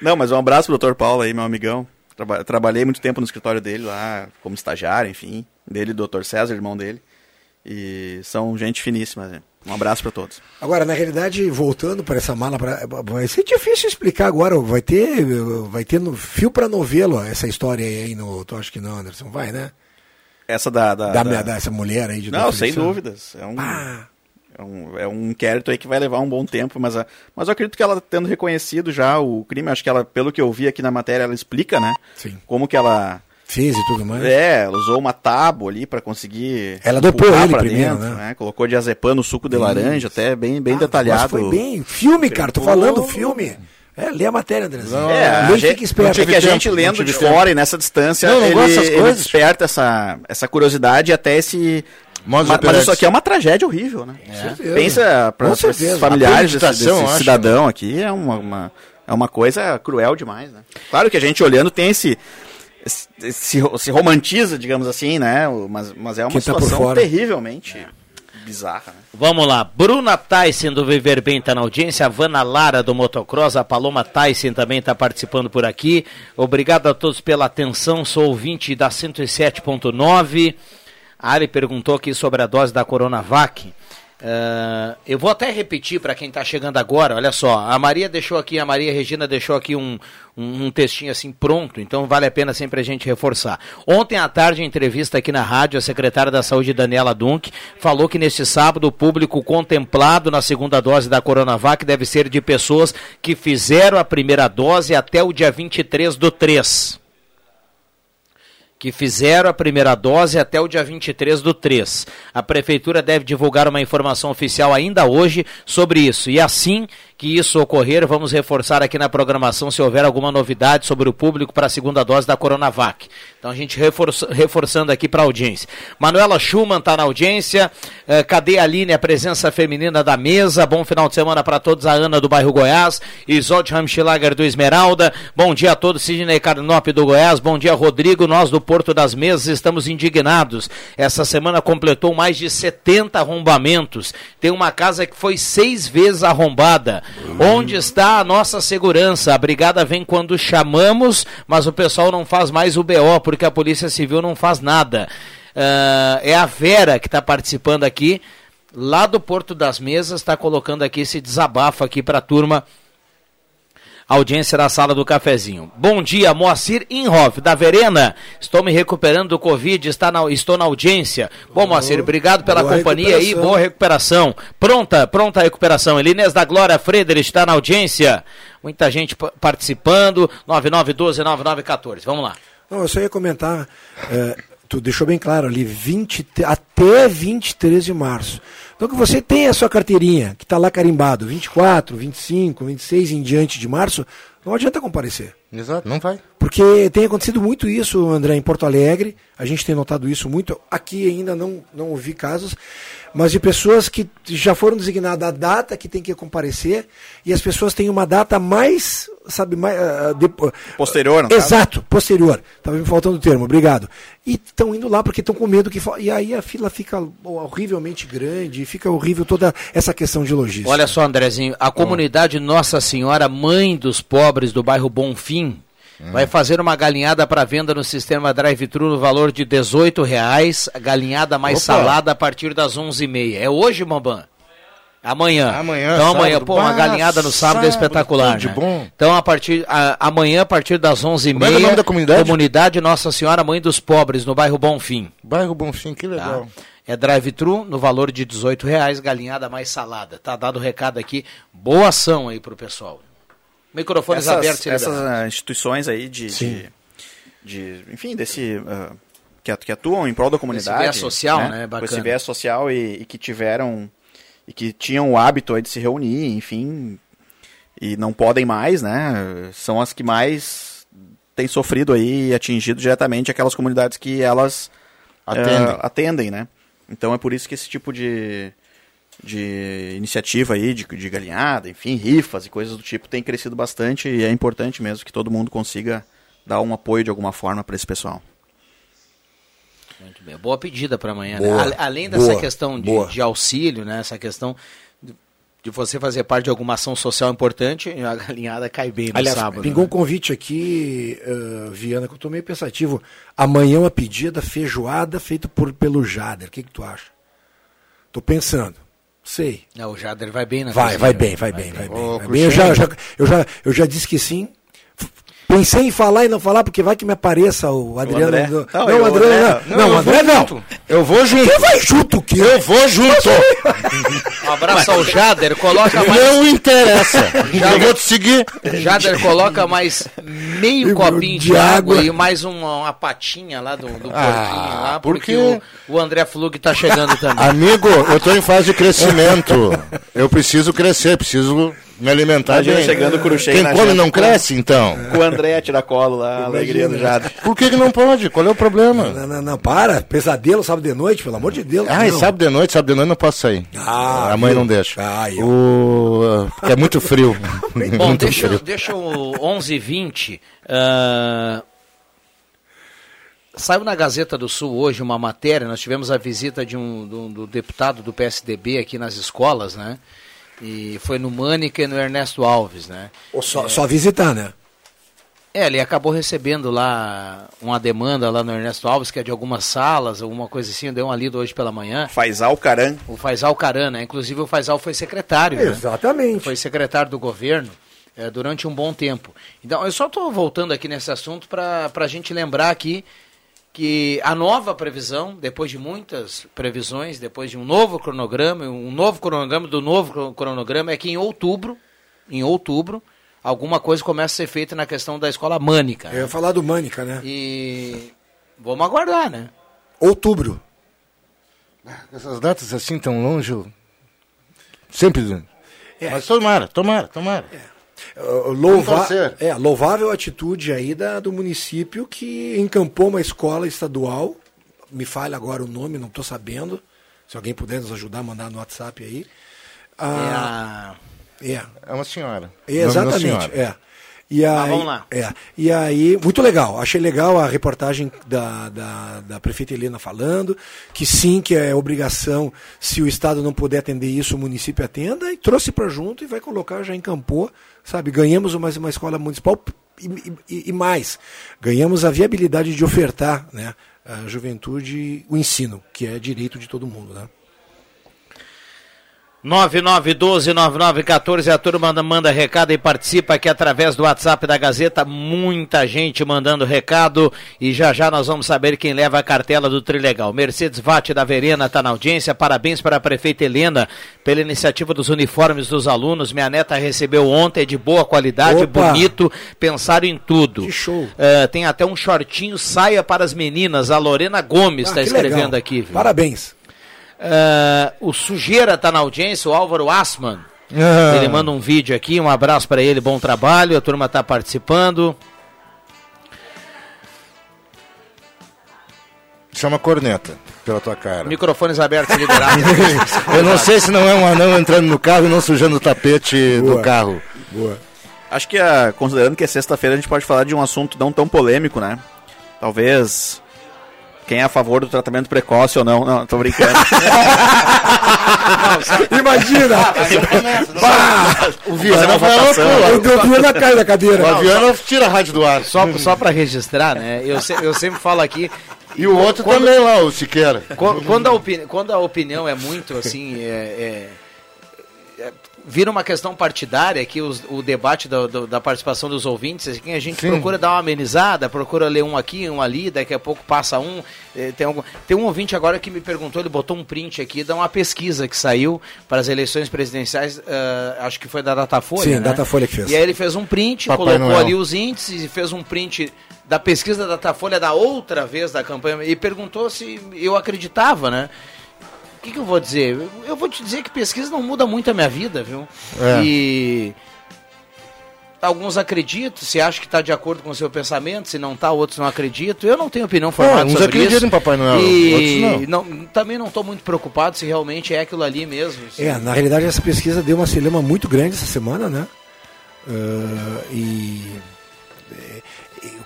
Não, mas um abraço pro doutor Paulo aí, meu amigão. Traba- trabalhei muito tempo no escritório dele lá, como estagiário, enfim. Dele e do doutor César, irmão dele. E são gente finíssima. né? Um abraço pra todos. Agora, na realidade, voltando para essa mala, pra, vai ser difícil explicar agora. Vai ter, vai ter no, fio para novelo essa história aí no. Tu acha que não, Anderson? Vai, né? Essa da. Da, Da, da- minha- dessa mulher aí de Não, da sem dúvidas. É um, um, é um inquérito aí que vai levar um bom tempo, mas, a- mas eu acredito que ela tendo reconhecido já o crime, acho que ela, pelo que eu vi aqui na matéria, ela explica, né? Sim. Como que ela. Fez e tudo mais. É, ela usou uma tábua ali pra conseguir. Ela dopou ele pra primeiro, dentro, né? Colocou diazepam no suco de laranja, até bem, bem Ah, detalhado. Mas foi bem. Filme, cara, tô falando filme. É, lê a matéria, André. É, a gente, fica esperto. é que a gente lendo de fora e nessa distância, Não, não ele, ele desperta essa, essa curiosidade e até esse... Mas, operandi. isso aqui é uma tragédia horrível, né? certeza. Pensa para certeza. familiares desse, desse acho. cidadão aqui, é uma, uma- é uma coisa cruel demais, né? Claro que a gente olhando tem esse... esse- Se, se romantiza, digamos assim, né? Mas, mas é uma Quem tá por situação fora. terrivelmente bizarra, né? Vamos lá, Bruna Tyson do Viver Bem está na audiência, a Vana Lara do Motocross, a Paloma Tyson também está participando por aqui. Obrigado a todos pela atenção, sou ouvinte da 107.9. A Ari perguntou aqui sobre a dose da Coronavac. Ah, eu vou até repetir para quem está chegando agora, olha só, a Maria deixou aqui, a Maria Regina deixou aqui um, um, um textinho assim pronto, então vale a pena sempre a gente reforçar. Ontem à tarde, em entrevista aqui na rádio, a secretária da Saúde, Daniela Dunk, falou que neste sábado o público contemplado na segunda dose da Coronavac deve ser de pessoas que fizeram a primeira dose até o dia 23 do 3 que fizeram a primeira dose até o dia 23 do 3. A prefeitura deve divulgar uma informação oficial ainda hoje sobre isso. E assim que isso ocorrer, vamos reforçar aqui na programação se houver alguma novidade sobre o público para a segunda dose da Coronavac. Então a gente reforça, reforçando aqui para a audiência. Manuela Schumann está na audiência. Eh, cadê a Aline, a presença feminina da mesa? Bom final de semana para todos. A Ana do bairro Goiás, Isolde Ramschlager do Esmeralda. Bom dia a todos. Sidney Carnop do Goiás. Bom dia, Rodrigo. Nós do Porto das Mesas estamos indignados. Essa semana completou mais de 70 arrombamentos. Tem uma casa que foi seis vezes arrombada. Onde está a nossa segurança? A brigada vem quando chamamos, mas o pessoal não faz mais o BO, porque a Polícia Civil não faz nada. Ah, é a Vera que está participando aqui, lá do Porto das Mesas, está colocando aqui esse desabafo aqui para a turma Audiência da sala do cafezinho. Bom dia, Moacir Inhoff, da Verena. Estou me recuperando do Covid, está na- estou na audiência. Bom, Moacir, obrigado pela boa companhia aí, boa recuperação. Pronta, pronta a recuperação. Elinês da Glória Frederich está na audiência. Muita gente pa- participando. 9912-9914. Vamos lá. Não, eu só ia comentar, é, tu deixou bem claro ali, 20, te- até 23 de março. Então que você tem a sua carteirinha, que está lá carimbado, 24, 25, 26 em diante de março, não adianta comparecer. Exato, não vai. Porque tem acontecido muito isso, André, em Porto Alegre. A gente tem notado isso muito. Aqui ainda não, não ouvi casos, mas de pessoas que já foram designadas a data que tem que comparecer e as pessoas têm uma data mais, sabe, mais. ah, depo- Posterior, no caso. Exato, posterior. Estava me faltando o termo, obrigado. E estão indo lá porque estão com medo que. E aí a fila fica horrivelmente grande, fica horrível toda essa questão de logística. Olha só, Andrezinho, a comunidade Nossa Senhora, mãe dos pobres do bairro Bonfim, vai fazer uma galinhada para venda no sistema drive-thru no valor de 18 reais, galinhada mais Opa. salada a partir das 11h30. É hoje, Mambam? Amanhã. Amanhã, Então amanhã, sábado. pô, uma galinhada no sábado, é sábado, espetacular, tudo de né? bom. Então a partir a- amanhã a partir das 11h30, Como é é o nome da comunidade? comunidade Nossa Senhora Mãe dos Pobres no bairro Bonfim. Bairro Bonfim, que Tá? legal. É drive-thru no valor de 18 reais, galinhada mais salada. Tá dado o recado aqui. Boa ação aí pro pessoal. Microfones essas, abertos. essas liberados. ah, instituições aí de, de, de- enfim, desse ah, que, que atuam em prol da comunidade, viés social, né? Com esse Bacana. viés social e, e que tiveram e que tinham o hábito aí de se reunir, enfim, e não podem mais, né? São as que mais têm sofrido aí e atingido diretamente aquelas comunidades que elas Atendem. eh, atendem, né? Então é por isso que esse tipo de, de iniciativa aí, de, de galinhada, enfim, rifas e coisas do tipo, tem crescido bastante e é importante mesmo que todo mundo consiga dar um apoio de alguma forma para esse pessoal. Muito bem. Boa pedida para amanhã. Boa. Né? Além dessa Boa. questão de, Boa. de auxílio, né? essa questão de, você fazer parte de alguma ação social importante, a galinhada cai bem no Aliás, sábado. pingou né? um convite aqui, eh, Viana, que eu tô meio pensativo. Amanhã uma pedida feijoada feita por, pelo Jader. O que, que tu acha? Tô pensando. Sei. Não, o Jader vai bem na Vai, cozinha. vai bem, vai bem, vai bem. Ô, vai bem. Eu, já, já- eu, já, eu já disse que sim. Pensei em falar e não falar, porque vai que me apareça o Adriano. André. do- Não, Não, o André, André- não. não, Não, eu o André vou não. junto. Eu vou junto. Quem vai junto o quê? Eu vou junto. Um abraço ao Jader, coloca mais. Não interessa. Eu vou te seguir. Jader coloca mais meio copinho de, de água. água. e mais uma, uma patinha lá do, do porquinho Ah, lá, porque porque- o, o André Flug tá chegando também. Amigo, eu estou em fase de crescimento. Eu preciso crescer, preciso me alimentar Imagina bem. chegando o Cruxem Quem na come janta não cresce, então? Com o André Tiracolo lá, alegria do Jade. Por que, que não pode? Qual é o problema? Não, não, não, para. Pesadelo sábado de noite, pelo amor de Deus. Ah, e não. sábado de noite, sábado de noite não posso sair. Ah, a mãe viu? não deixa. Ah, eu. O... Porque é muito frio. Bom, muito deixa, frio. deixa o 11h20. ah, Saiu na Gazeta do Sul hoje uma matéria, nós tivemos a visita de um, do, do deputado do PSDB aqui nas escolas, né? E foi no Mânica e no Ernesto Alves, né? Ou só, só visitar, né? É, ele acabou recebendo lá uma demanda lá no Ernesto Alves, que é de algumas salas, alguma coisa assim, deu uma lida hoje pela manhã. Faisal Caran. O Faisal Caran, né? Inclusive o Faisal foi secretário, né? Exatamente. Foi secretário do governo eh, durante um bom tempo. Então, eu só estou voltando aqui nesse assunto para a gente lembrar aqui que a nova previsão, depois de muitas previsões, depois de um novo cronograma, um novo cronograma do novo cro- cronograma, é que em outubro, em outubro, alguma coisa começa a ser feita na questão da escola mânica. Eu ia falar do Mânica, né? E vamos aguardar, né? Outubro. Essas datas assim tão longe, eu... sempre. Mas tomara, tomara, tomara. Uh, louva- Vamos torcer. é, louvável atitude aí da, do município que encampou uma escola estadual. Me falha agora o nome, não estou sabendo. Se alguém puder nos ajudar, mandar no WhatsApp aí. Ah, é. É uma senhora. Exatamente, Nome da senhora. é. E aí, Mas vamos lá. É, e aí, muito legal. Achei legal a reportagem da, da, da prefeita Helena falando, que sim, que é obrigação, se o Estado não puder atender isso, o município atenda, e trouxe para junto e vai colocar, já encampou, sabe? Ganhamos mais uma escola municipal e, e- e mais, ganhamos a viabilidade de ofertar né, a juventude o ensino, que é direito de todo mundo, né? 9912-9914, a turma manda, manda recado e participa aqui através do WhatsApp da Gazeta. Muita gente mandando recado e já já nós vamos saber quem leva a cartela do Trilegal. Mercedes Vate da Verena está na audiência. Parabéns para a prefeita Helena pela iniciativa dos uniformes dos alunos. Minha neta recebeu ontem de boa qualidade, Opa! bonito, pensaram em tudo. Que show. Eh, tem até um shortinho saia para as meninas. A Lorena Gomes está Ah, que escrevendo legal. aqui. viu? Parabéns. Ah, o Sujeira tá na audiência, o Álvaro Assman. Ah. Ele manda um vídeo aqui, um abraço para ele, bom trabalho, a turma tá participando. Chama corneta pela tua cara. Microfones abertos e liberados. Eu não sei se não é um anão entrando no carro e não sujando o tapete do Boa. carro. Boa. Acho que, ah, considerando que é sexta-feira, a gente pode falar de um assunto não tão polêmico, né? Talvez quem é a favor do tratamento precoce ou não. Não, tô brincando. Imagina! Bah! O Viana vai loucura. O Viana Viana cai da cadeira. O Viana tira a rádio do ar. Só, só para registrar, né? Eu, se- eu sempre falo aqui. E o outro Quando- também lá, o Siqueira. Quando, quando a, opini- quando a opinião é muito assim. é- é- vira uma questão partidária que os- o debate da, do- da participação dos ouvintes, assim, a gente Sim. procura dar uma amenizada, procura ler um aqui, um ali, daqui a pouco passa um. eh, tem, algum, tem um ouvinte agora que me perguntou, ele botou um print aqui de uma pesquisa que saiu para as eleições presidenciais, eh, acho que foi da Datafolha. Sim, né? Datafolha que fez. E aí ele fez um print, Papai colocou Noel. ali os índices e fez um print da pesquisa da Datafolha da outra vez da campanha e perguntou se eu acreditava, né? O que, que eu vou dizer? Eu- vou te dizer que pesquisa não muda muito a minha vida, viu? É. E alguns acreditam, se acha que está de acordo com o seu pensamento, se não tá, outros não acreditam. Eu não tenho opinião formada É, uns sobre acreditam isso. em Papai Noel, e outros não, também não estou muito preocupado se realmente é aquilo ali mesmo. se- É, na realidade essa pesquisa deu uma celeuma muito grande essa semana, né? É, e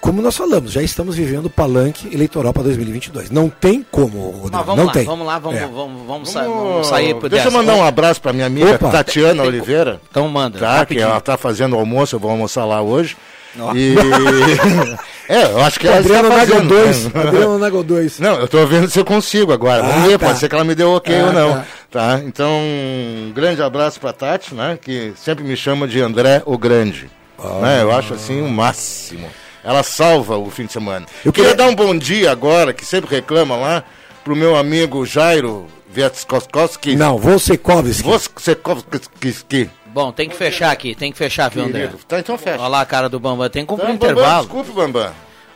como nós falamos, já estamos vivendo o palanque eleitoral para 2022. Não tem como, Rodrigo, Mas vamos não lá, tem. vamos lá, vamos, É. vamos, vamos, sa- vamos sair por Deixa eu mandar um abraço pra minha amiga Opa. Tatiana Tem- Oliveira. Então manda. Tá, que ela tá fazendo almoço, eu vou almoçar lá hoje. Ó. E. é, eu acho que ela Adriano está Nagel fazendo. 2. Adriano Nagel 2. Não, eu tô vendo se eu consigo agora. Vamos Ah, ver, tá. pode ser que ela me dê ok Ah, ou não. tá. Tá. Então, um grande abraço pra Tati, né? Que sempre me chama de André o Grande. Ah. Né, eu acho assim o máximo. Ela salva o fim de semana. Eu queria queria- dar um bom dia agora, que sempre reclama lá, pro meu amigo Jairo Vietskowski. Não, Volsekovski. Volsekovski. Bom, tem que fechar aqui, tem que fechar, viu, André? Tá, então fecha. Olha lá a cara do Bambam, tem que cumprir Então, um Bambam, intervalo. Desculpe, Bambam.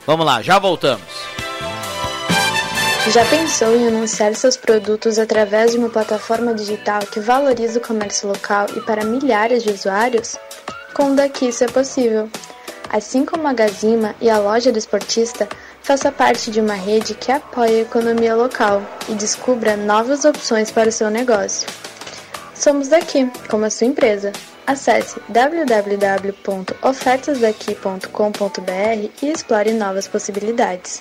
Vamos lá, já voltamos. Já pensou em anunciar seus produtos através de uma plataforma digital que valoriza o comércio local e para milhares de usuários? Com o Daqui isso é possível. Assim como a Gazima e a loja do esportista, faça parte de uma rede que apoia a economia local e descubra novas opções para o seu negócio. Somos daqui, como a sua empresa. Acesse www.ofertasdaqui.com.br e explore novas possibilidades.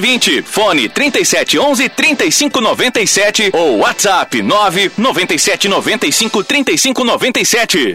1220, Fone 3711 3597 ou WhatsApp 99795 3597.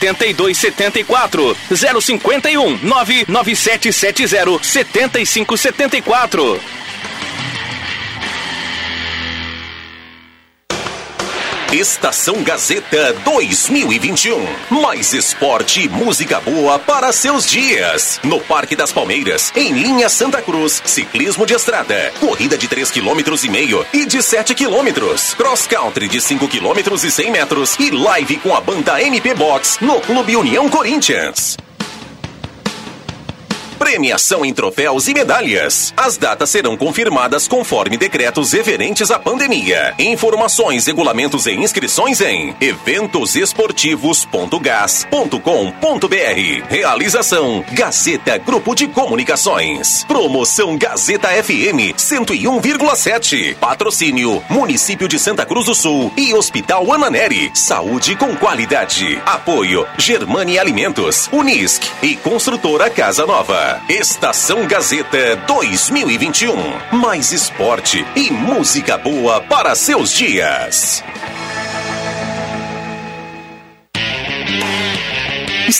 8274 051 99770 7574 Estação Gazeta 2021. Mais esporte e música boa para seus dias. No Parque das Palmeiras, em linha Santa Cruz, ciclismo de estrada, corrida de 3 km e meio e de 7 km, cross country de 5 km e 100 metros e live com a banda MP Box no Clube União Corinthians. Premiação em troféus e medalhas. As datas serão confirmadas conforme decretos referentes à pandemia. Informações, regulamentos e inscrições em eventosesportivos.gas.com.br. Realização Gazeta Grupo de Comunicações. Promoção Gazeta FM 101,7. Patrocínio Município de Santa Cruz do Sul e Hospital Ananeri. Saúde com qualidade. Apoio Germani Alimentos, Unisc e Construtora Casa Nova. Estação Gazeta 2021. Mais esporte e música boa para seus dias.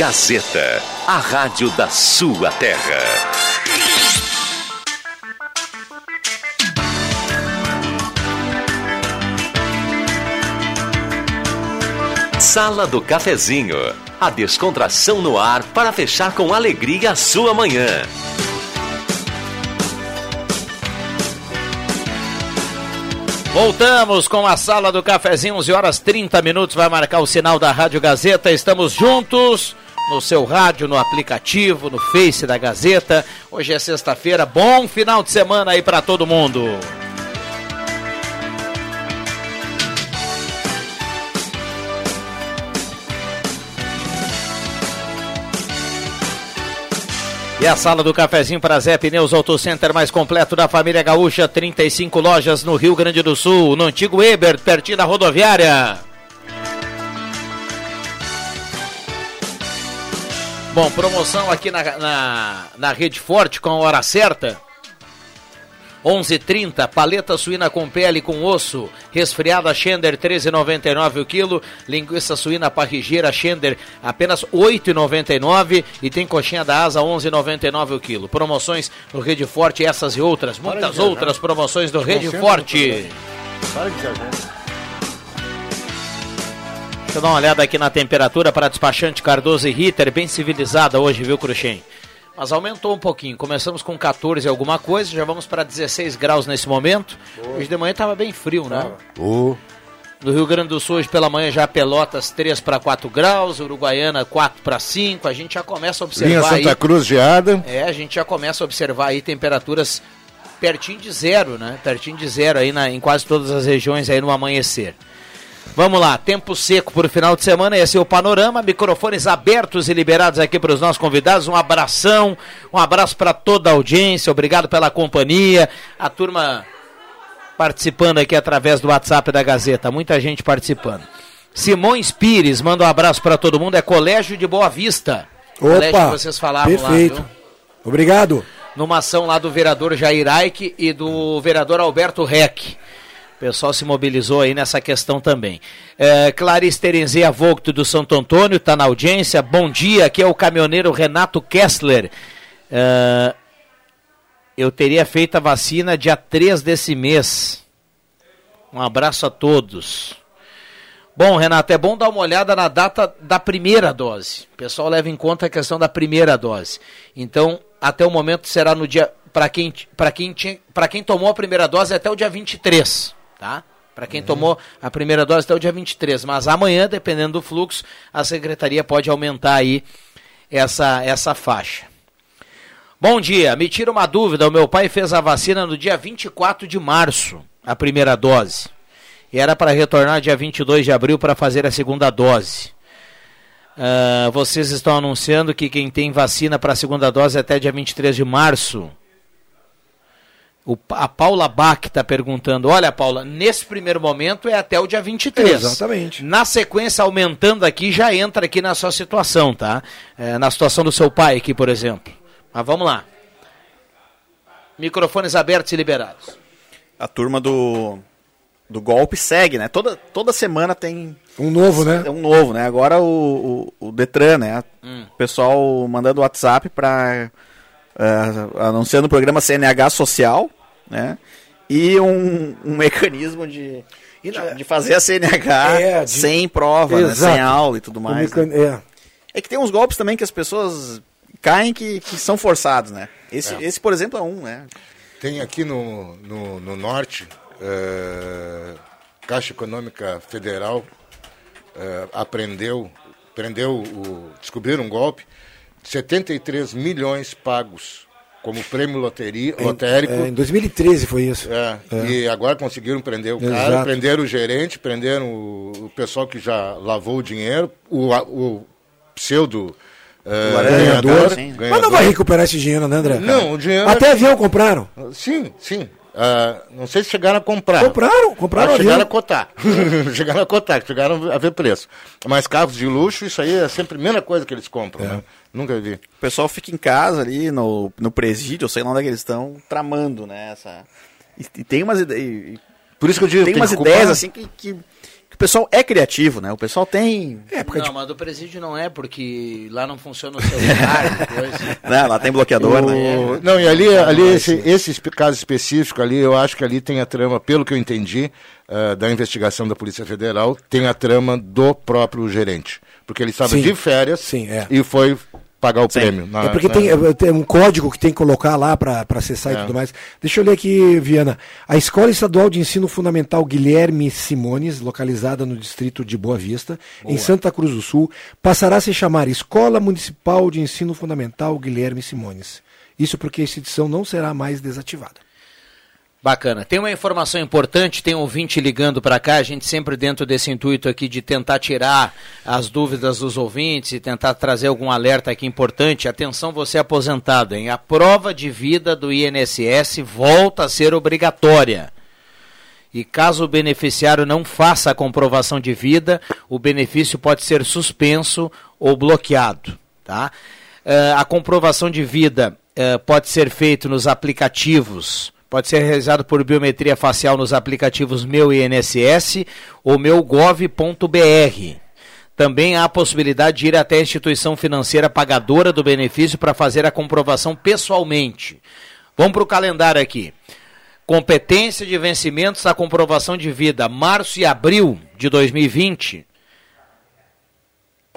Gazeta, a rádio da sua terra. Sala do Cafezinho, a descontração no ar para fechar com alegria a sua manhã. Voltamos com a sala do cafezinho, 11 horas 30 minutos, vai marcar o sinal da Rádio Gazeta. Estamos juntos no seu rádio, no aplicativo, no Face da Gazeta. Hoje é sexta-feira, bom final de semana aí para todo mundo. E a sala do cafezinho para Zé Pneus Auto Center mais completo da família Gaúcha, 35 lojas no Rio Grande do Sul, no antigo Eber, pertinho da rodoviária. Bom, promoção aqui na, na, na Rede Forte com a hora certa. 11:30 paleta suína com pele com osso, resfriada Schender 13,99 o quilo, linguiça suína parrigeira Schender apenas 8,99 e tem coxinha da asa 11,99 o quilo. Promoções no Rede Forte, essas e outras, muitas outras promoções do Rede Forte. Para de viajar. Deixa eu dar uma olhada aqui na temperatura para despachante Cardoso e Ritter, bem civilizada hoje, viu, Cruxem? Mas aumentou um pouquinho. Começamos com 14 e alguma coisa, já vamos para 16 graus nesse momento. Hoje de manhã estava bem frio, né? Ô, No Rio Grande do Sul, hoje pela manhã, já Pelotas 3 para 4 graus, Uruguaiana 4 para 5. A gente já começa a observar Linha Santa aí. Cruz geada. É, a gente já começa a observar aí temperaturas pertinho de zero, né? Pertinho de zero aí na, em quase todas as regiões aí no amanhecer. Vamos lá, tempo seco por final de semana, esse é o panorama, microfones abertos e liberados aqui para os nossos convidados, um abração, um abraço para toda a audiência, obrigado pela companhia, a turma participando aqui através do WhatsApp da Gazeta, muita gente participando. Simões Pires, manda um abraço para todo mundo, é Colégio de Boa Vista. Colégio que Opa, vocês falavam lá, perfeito. viu? Obrigado. numa ação lá do vereador Jair Aike e do vereador Alberto Reck. O pessoal se mobilizou aí nessa questão também. É, Clarice Terenzia Vogt do Santo Antônio está na audiência. Bom dia, aqui é o caminhoneiro Renato Kessler. É, eu teria feito a vacina dia 3 desse mês. Um abraço a todos. Bom, Renato, é bom dar uma olhada na data da primeira dose. O pessoal leva em conta a questão da primeira dose. Então, até o momento será no dia para quem quem tinha, quem tomou a primeira dose é até o dia 23, tá? Para quem tomou a primeira dose até o dia 23, mas amanhã, dependendo do fluxo, a secretaria pode aumentar aí essa essa faixa. Bom dia, me tira uma dúvida, o meu pai fez a vacina no dia 24 de março, a primeira dose. E era para retornar dia 22 de abril para fazer a segunda dose. Ah, vocês estão anunciando que quem tem vacina para a segunda dose é até dia 23 de março. O, a Paula Bach está perguntando: olha, Paula, nesse primeiro momento é até o dia 23. Exatamente. Na sequência, aumentando aqui, já entra aqui na sua situação, tá? É, na situação do seu pai aqui, por exemplo. Mas vamos lá. Microfones abertos e liberados. A turma do, do golpe segue, né? Toda, toda semana tem. Um novo, né? Um novo, né? Agora o, o, o Detran, né? Hum. O pessoal mandando WhatsApp para anunciando o programa CNH Social, né? E um, um mecanismo de, de, de fazer a CNH É, de- sem prova, né? Sem aula e tudo mais. mecan- né? é. É que tem uns golpes também que as pessoas caem que, que são forçados, né? Esse, É. esse, por exemplo, é um, né? Tem aqui no, no, no norte, eh, Caixa Econômica Federal eh, aprendeu, prendeu, o, descobriram um golpe, 73 milhões pagos como prêmio loteria, Em- lotérico. é, em 2013 foi isso. É, É. E agora conseguiram prender o cara, Exato. prenderam o gerente, prenderam o, o pessoal que já lavou o dinheiro, o, o pseudo eh, ganhador. ganhador, Mas não vai recuperar esse dinheiro, né, André? Não, o dinheiro. Até avião compraram. Sim, sim. Ah, não sei se chegaram a comprar. Compraram, compraram Ah, chegaram a cotar. chegaram a cotar, chegaram a ver preço. Mas carros de luxo, isso aí é sempre a primeira coisa que eles compram, né? Nunca vi. O pessoal fica em casa ali no, no presídio, eu sei lá onde é que eles estão, tramando, né? Essa... E, e tem umas ideias. Por isso que eu digo, tem tem umas culpar- ideias assim que, que, que o pessoal é criativo, né? O pessoal tem. É, não, mas do presídio não é, porque lá não funciona o celular, coisa. Não, lá tem bloqueador, O- né? Não, e ali, ali esse, esse espe- caso específico ali, eu acho que ali tem a trama, pelo que eu entendi, ah, da investigação da Polícia Federal, tem a trama do próprio gerente. Porque ele estava Sim. de férias Sim, é. e foi pagar o prêmio. na- É porque na- tem, é, tem um código que tem que colocar lá para acessar e É. tudo mais. Deixa eu ler aqui, Viana. A Escola Estadual de Ensino Fundamental Guilherme Simones, localizada no distrito de Boa Vista, em Santa Cruz do Sul, passará a se chamar Escola Municipal de Ensino Fundamental Guilherme Simones. Isso porque a instituição não será mais desativada. Bacana. Tem uma informação importante, tem um ouvinte ligando para cá, a gente sempre dentro desse intuito aqui de tentar tirar as dúvidas dos ouvintes e tentar trazer algum alerta aqui importante. Atenção, você é aposentado, hein? A prova de vida do INSS volta a ser obrigatória. E caso o beneficiário não faça a comprovação de vida, o benefício pode ser suspenso ou bloqueado. Tá? Eh, a comprovação de vida eh, pode ser feita nos aplicativos, pode ser realizado por biometria facial nos aplicativos Meu INSS ou meugov.br. Também há a possibilidade de ir até a instituição financeira pagadora do benefício para fazer a comprovação pessoalmente. Vamos para o calendário aqui. Competência de vencimentos da comprovação de vida, março e abril de 2020,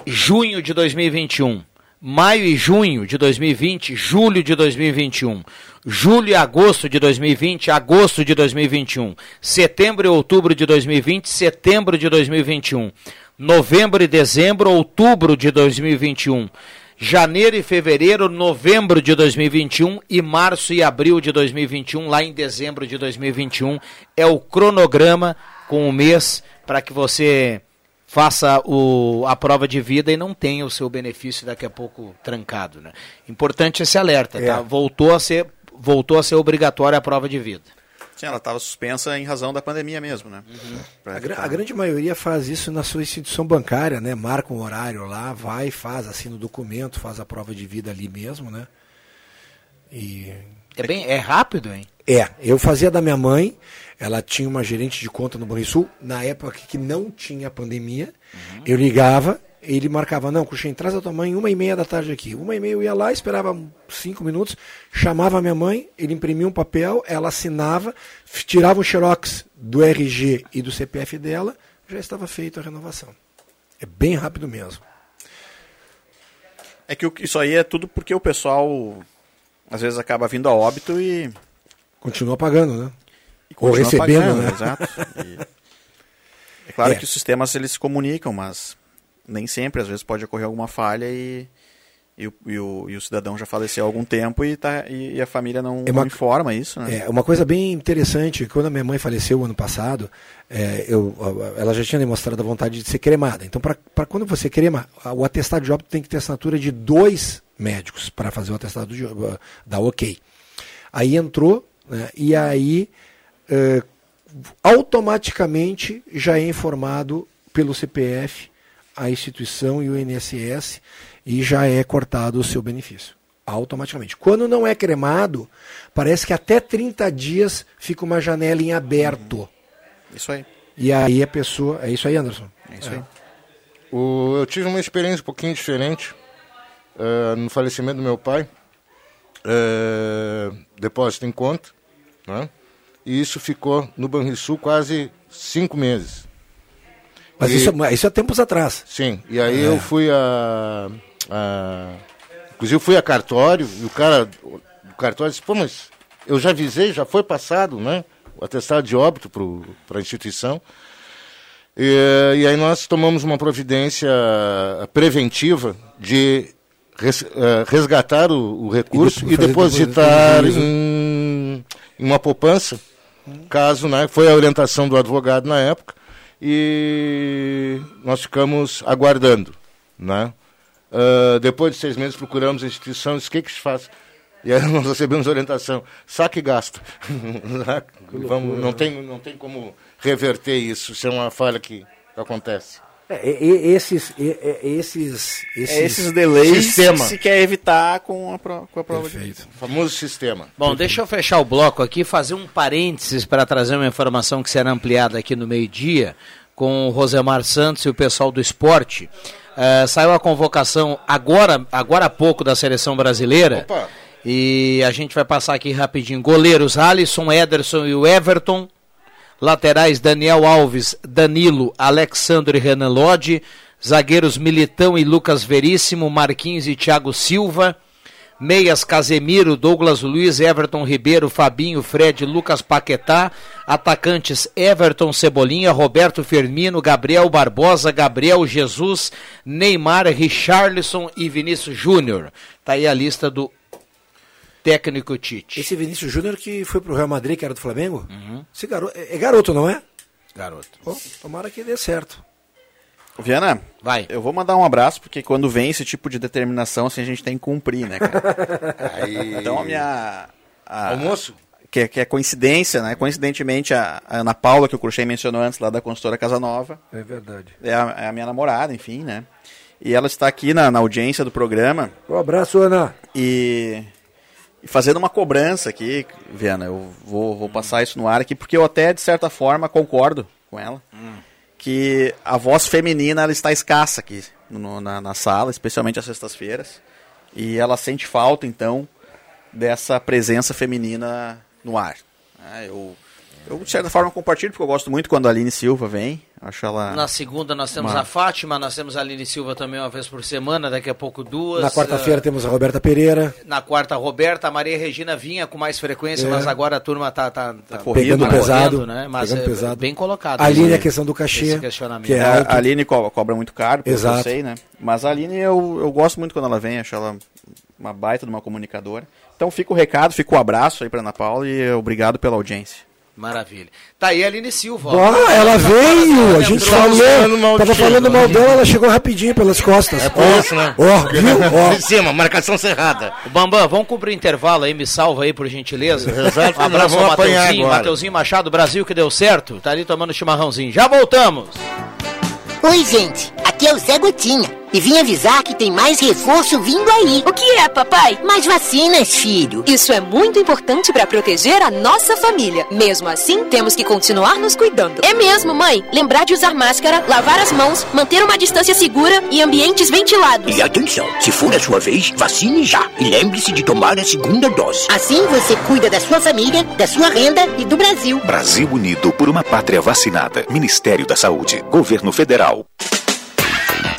junho de 2021, maio e junho de 2020, julho de 2021, julho e agosto de 2020, agosto de 2021, setembro e outubro de 2020, setembro de 2021, novembro e dezembro, outubro de 2021, janeiro e fevereiro, novembro de 2021 e março e abril de 2021, lá em dezembro de 2021. É o cronograma com o mês para que você faça o, a prova de vida e não tenha o seu benefício daqui a pouco trancado. Né? Importante esse alerta, É. tá? Voltou a ser, voltou a ser obrigatória a prova de vida. Sim, ela estava suspensa em razão da pandemia mesmo, né? Pra A, evitar- a grande maioria faz isso na sua instituição bancária, né? Marca um horário lá, vai, faz, assina o documento, faz a prova de vida ali mesmo, né? E É, bem, é rápido, hein? É, eu fazia da minha mãe, ela tinha uma gerente de conta no Banrisul, na época que não tinha pandemia, eu ligava, ele marcava, não, Cruxem, traz a tua mãe uma e meia da tarde aqui. Uma e meia eu ia lá, esperava cinco minutos, chamava a minha mãe, ele imprimia um papel, ela assinava, tirava o xerox do RG e do CPF dela, já estava feita a renovação. É bem rápido mesmo. É que isso aí é tudo porque o pessoal às vezes acaba vindo a óbito e. Continua pagando, né? Ou recebendo, pagando, né? Exato. E é claro É. que os sistemas eles se comunicam, mas nem sempre, às vezes pode ocorrer alguma falha e, e, o, e o- e o cidadão já faleceu há algum tempo e, tá, e, a família não, É não uma- informa isso, né? É, uma coisa bem interessante, quando a minha mãe faleceu ano passado, é, eu, ela já tinha demonstrado a vontade de ser cremada. Então, para quando você crema, o atestado de óbito tem que ter assinatura de dois médicos para fazer o atestado de óbito, dar ok. Aí entrou, né, e aí é, automaticamente já é informado pelo CPF a instituição e o INSS e já é cortado o seu benefício. Automaticamente. Quando não é cremado, parece que até 30 dias fica uma janela em aberto. Isso aí. E aí a pessoa. É isso aí, Anderson? É isso aí. O- eu tive uma experiência um pouquinho diferente eh, no falecimento do meu pai. Eh, depósito em conta, né? E isso ficou no Banrisul quase cinco meses. Mas E- isso, é- isso é tempos atrás. Sim, e aí É. eu fui a, a- Inclusive fui a cartório e o cara. O cartório disse, pô, mas eu já avisei, já foi passado, né? atestado de óbito para a instituição. E, e, aí nós tomamos uma providência preventiva de res, uh, resgatar o, o recurso e, e depositar em, em, uma poupança, caso, né, foi a orientação do advogado na época, e nós ficamos aguardando, né? Uh, depois de seis meses procuramos a instituição, disse, o que que se faz? E aí nós recebemos orientação, saque e gasta. Vamos, não, tem, não tem como reverter isso, isso é uma falha que acontece. É, esses, esses, esses, é esses delays sistema. se quer evitar com a, pro, com a prova Perfeito. De... famoso sistema. Bom, Perfeito. deixa eu fechar o bloco aqui fazer um parênteses para trazer uma informação que será ampliada aqui no meio-dia com o Rosemar Santos e o pessoal do esporte. Uh, saiu a convocação agora, agora há pouco da seleção brasileira. Opa. E a gente vai passar aqui rapidinho. Goleiros Alisson, Ederson e o Everton. Laterais Daniel Alves, Danilo, Alexandre e Renan Lodge. Zagueiros Militão e Lucas Veríssimo, Marquinhos e Thiago Silva. Meias Casemiro, Douglas Luiz, Everton Ribeiro, Fabinho, Fred, Lucas Paquetá. Atacantes Everton Cebolinha, Roberto Firmino, Gabriel Barbosa, Gabriel Jesus, Neymar, Richarlison e Vinícius Júnior. Tá aí a lista do técnico Tite. Esse Vinícius Júnior que foi pro Real Madrid, que era do Flamengo? Uhum. Esse garoto, é, é garoto, não é? Garoto. Bom, tomara que dê certo. Viana, vai. Eu vou mandar um abraço, porque quando vem esse tipo de determinação, assim, a gente tem que cumprir, né, cara? Aí... Então a minha. A, Almoço? Que, é, que é coincidência, né? Coincidentemente, a, a Ana Paula, que o Cruxem mencionou antes, lá da consultora Casa Nova. É verdade. É a, é a minha namorada, enfim, né? E ela está aqui na, na audiência do programa. Um abraço, Ana. E e fazendo uma cobrança aqui, Viana, eu vou, vou passar isso no ar aqui, porque eu até, de certa forma, concordo com ela, hum. que a voz feminina ela está escassa aqui no, na, na sala, especialmente às sextas-feiras, e ela sente falta, então, dessa presença feminina no ar. É, eu eu, de certa forma, compartilho, porque eu gosto muito quando a Aline Silva vem. Acho ela. Na segunda nós temos uma... a Fátima, nós temos a Aline Silva também uma vez por semana, daqui a pouco duas. Na quarta-feira uh... temos a Roberta Pereira. Na quarta, a Roberta, a Maria Regina vinha com mais frequência, é. mas agora a turma tá, tá, tá, tá pegando tá pesado, correndo, né? Mas pegando é pesado. bem colocado. A Aline, a questão do cachê. Que é a, a Aline cobra, cobra, muito caro, Exato. eu sei, né? Mas a Aline eu, eu gosto muito quando ela vem, acho ela uma baita de uma comunicadora. Então fica o recado, fica o abraço aí para Ana Paula e obrigado pela audiência. Maravilha. Tá aí a Aline Silva. Ó, ela veio, a gente falou, tava falando mal dela, ela chegou rapidinho pelas costas. É por isso, né? Ó, viu? Ó. Em cima, marcação cerrada. Bambam, vamos cumprir o intervalo aí, me salva aí, por gentileza. Exato, um abraço ao Mateuzinho, Mateuzinho Machado, Brasil, que deu certo. Tá ali tomando chimarrãozinho. Já voltamos. Oi, gente, aqui é o Zé Gotinha. E vim avisar que tem mais reforço vindo aí. O que é, papai? Mais vacinas, filho. Isso é muito importante para proteger a nossa família. Mesmo assim, temos que continuar nos cuidando. É mesmo, mãe. Lembrar de usar máscara, lavar as mãos, manter uma distância segura e ambientes ventilados. E atenção, se for a sua vez, vacine já. E lembre-se de tomar a segunda dose. Assim você cuida da sua família, da sua renda e do Brasil. Brasil Unido por uma pátria vacinada. Ministério da Saúde. Governo Federal.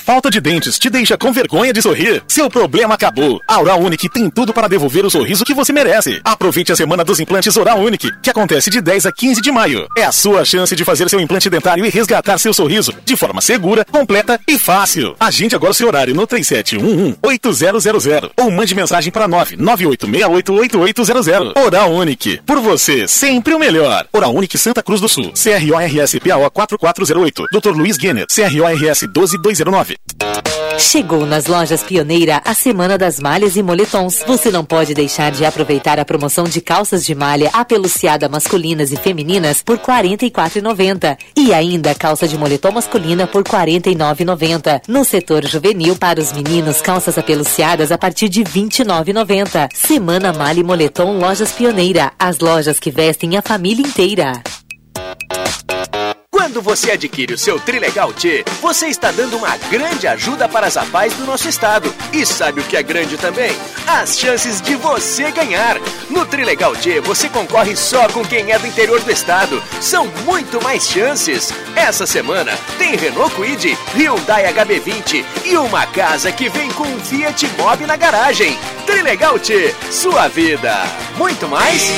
Falta de dentes te deixa com vergonha de sorrir? Seu problema acabou. A Oral Unique tem tudo para devolver o sorriso que você merece. Aproveite a semana dos implantes Oral Unique, que acontece de 10 a 15 de maio. É a sua chance de fazer seu implante dentário e resgatar seu sorriso de forma segura, completa e fácil. Agende agora seu horário no 3711-8000 ou mande mensagem para 998688800. Oral Unique. Por você, sempre o melhor. Oral Unique Santa Cruz do Sul. CRORS PAO 4408. Dr. Luiz Guener. CRORS 12209. Chegou nas lojas Pioneira a Semana das Malhas e Moletons. Você não pode deixar de aproveitar a promoção de calças de malha apeluciada masculinas e femininas por R$ 44,90 e ainda calça de moletom masculina por R$ 49,90. No setor juvenil para os meninos, calças apeluciadas a partir de R$ 29,90. Semana Malha e Moletom Lojas Pioneira. As lojas que vestem a família inteira. Quando você adquire o seu Trilegal T, você está dando uma grande ajuda para as APAES do nosso estado. E sabe o que é grande também? As chances de você ganhar. No Trilegal T, você concorre só com quem é do interior do estado. São muito mais chances. Essa semana tem Renault Kwid, Hyundai HB20 e uma casa que vem com um Fiat Mobi na garagem. Trilegal T, sua vida. Muito mais?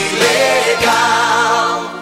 Legal.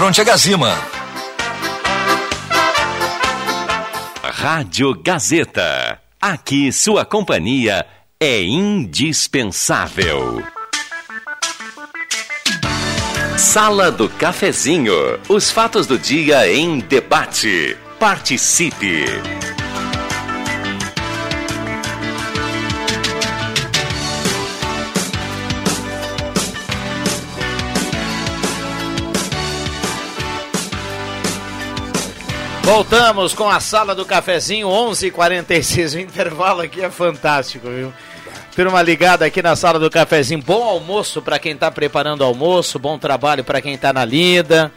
frente a Gazima. Rádio Gazeta. Aqui sua companhia é indispensável. Sala do Cafezinho. Os fatos do dia em debate. Participe. Voltamos com a sala do cafezinho 11:46. O intervalo aqui é fantástico, viu? Turma ligada aqui na sala do cafezinho. Bom almoço para quem está preparando o almoço, bom trabalho para quem está na lida.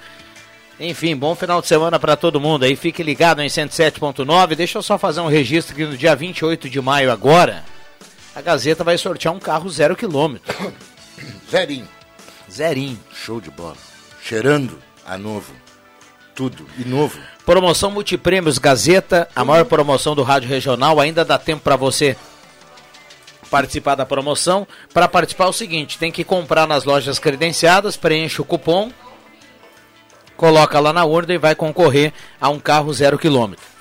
Enfim, bom final de semana para todo mundo aí. Fique ligado em 107.9. Deixa eu só fazer um registro que no dia 28 de maio agora, a Gazeta vai sortear um carro zero quilômetro. Zerinho. Zerinho. Show de bola. Cheirando a novo. Tudo. E novo. Promoção Multiprêmios Gazeta, a maior promoção do rádio regional. Ainda dá tempo para você participar da promoção. Para participar é o seguinte, tem que comprar nas lojas credenciadas, preenche o cupom, coloca lá na urna e vai concorrer a um carro zero quilômetro.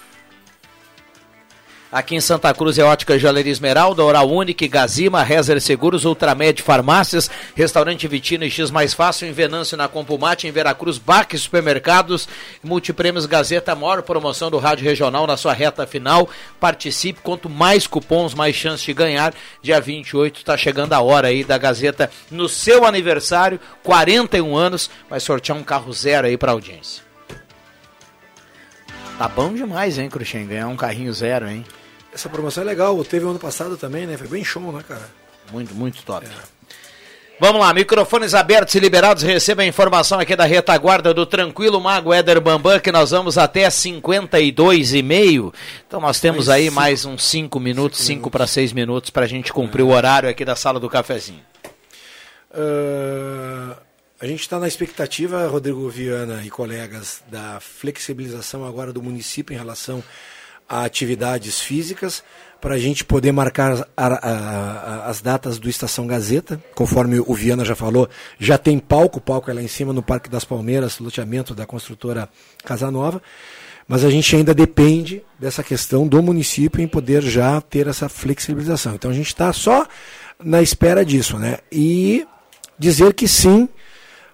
Aqui em Santa Cruz é Ótica Joalheria Esmeralda, Oral Unique, Gazima, Rezer Seguros, Ultramed Farmácias, Restaurante Vitino e X Mais Fácil, em Venâncio na Compumate, em Veracruz, Baque Supermercados, Multiprêmios Gazeta, maior promoção do Rádio Regional na sua reta final. Participe, quanto mais cupons, mais chance de ganhar. Dia 28 está chegando a hora aí da Gazeta no seu aniversário, 41 anos, vai sortear um carro zero aí para audiência. Tá bom demais, hein, Cruxem? Ganhar um carrinho zero, hein? Essa promoção é legal, teve ano passado também, né? Foi bem show, né, cara? Muito, muito top. É. Vamos lá, microfones abertos e liberados. Receba a informação aqui da retaguarda do Tranquilo Mago Éder Bambam, que nós vamos até 52 e meio. Então nós temos mais aí cinco, mais uns 5 minutos, 5 para 6 minutos para a gente cumprir é. o horário aqui da sala do cafezinho. Uh, a gente está na expectativa, Rodrigo Viana e colegas, da flexibilização agora do município em relação a atividades físicas para a gente poder marcar a, a, as datas do Estação Gazeta, conforme o Viana já falou, já tem palco, o palco é lá em cima no Parque das Palmeiras, loteamento da construtora Casanova, mas a gente ainda depende dessa questão do município em poder já ter essa flexibilização. Então a gente está só na espera disso, né? E dizer que sim,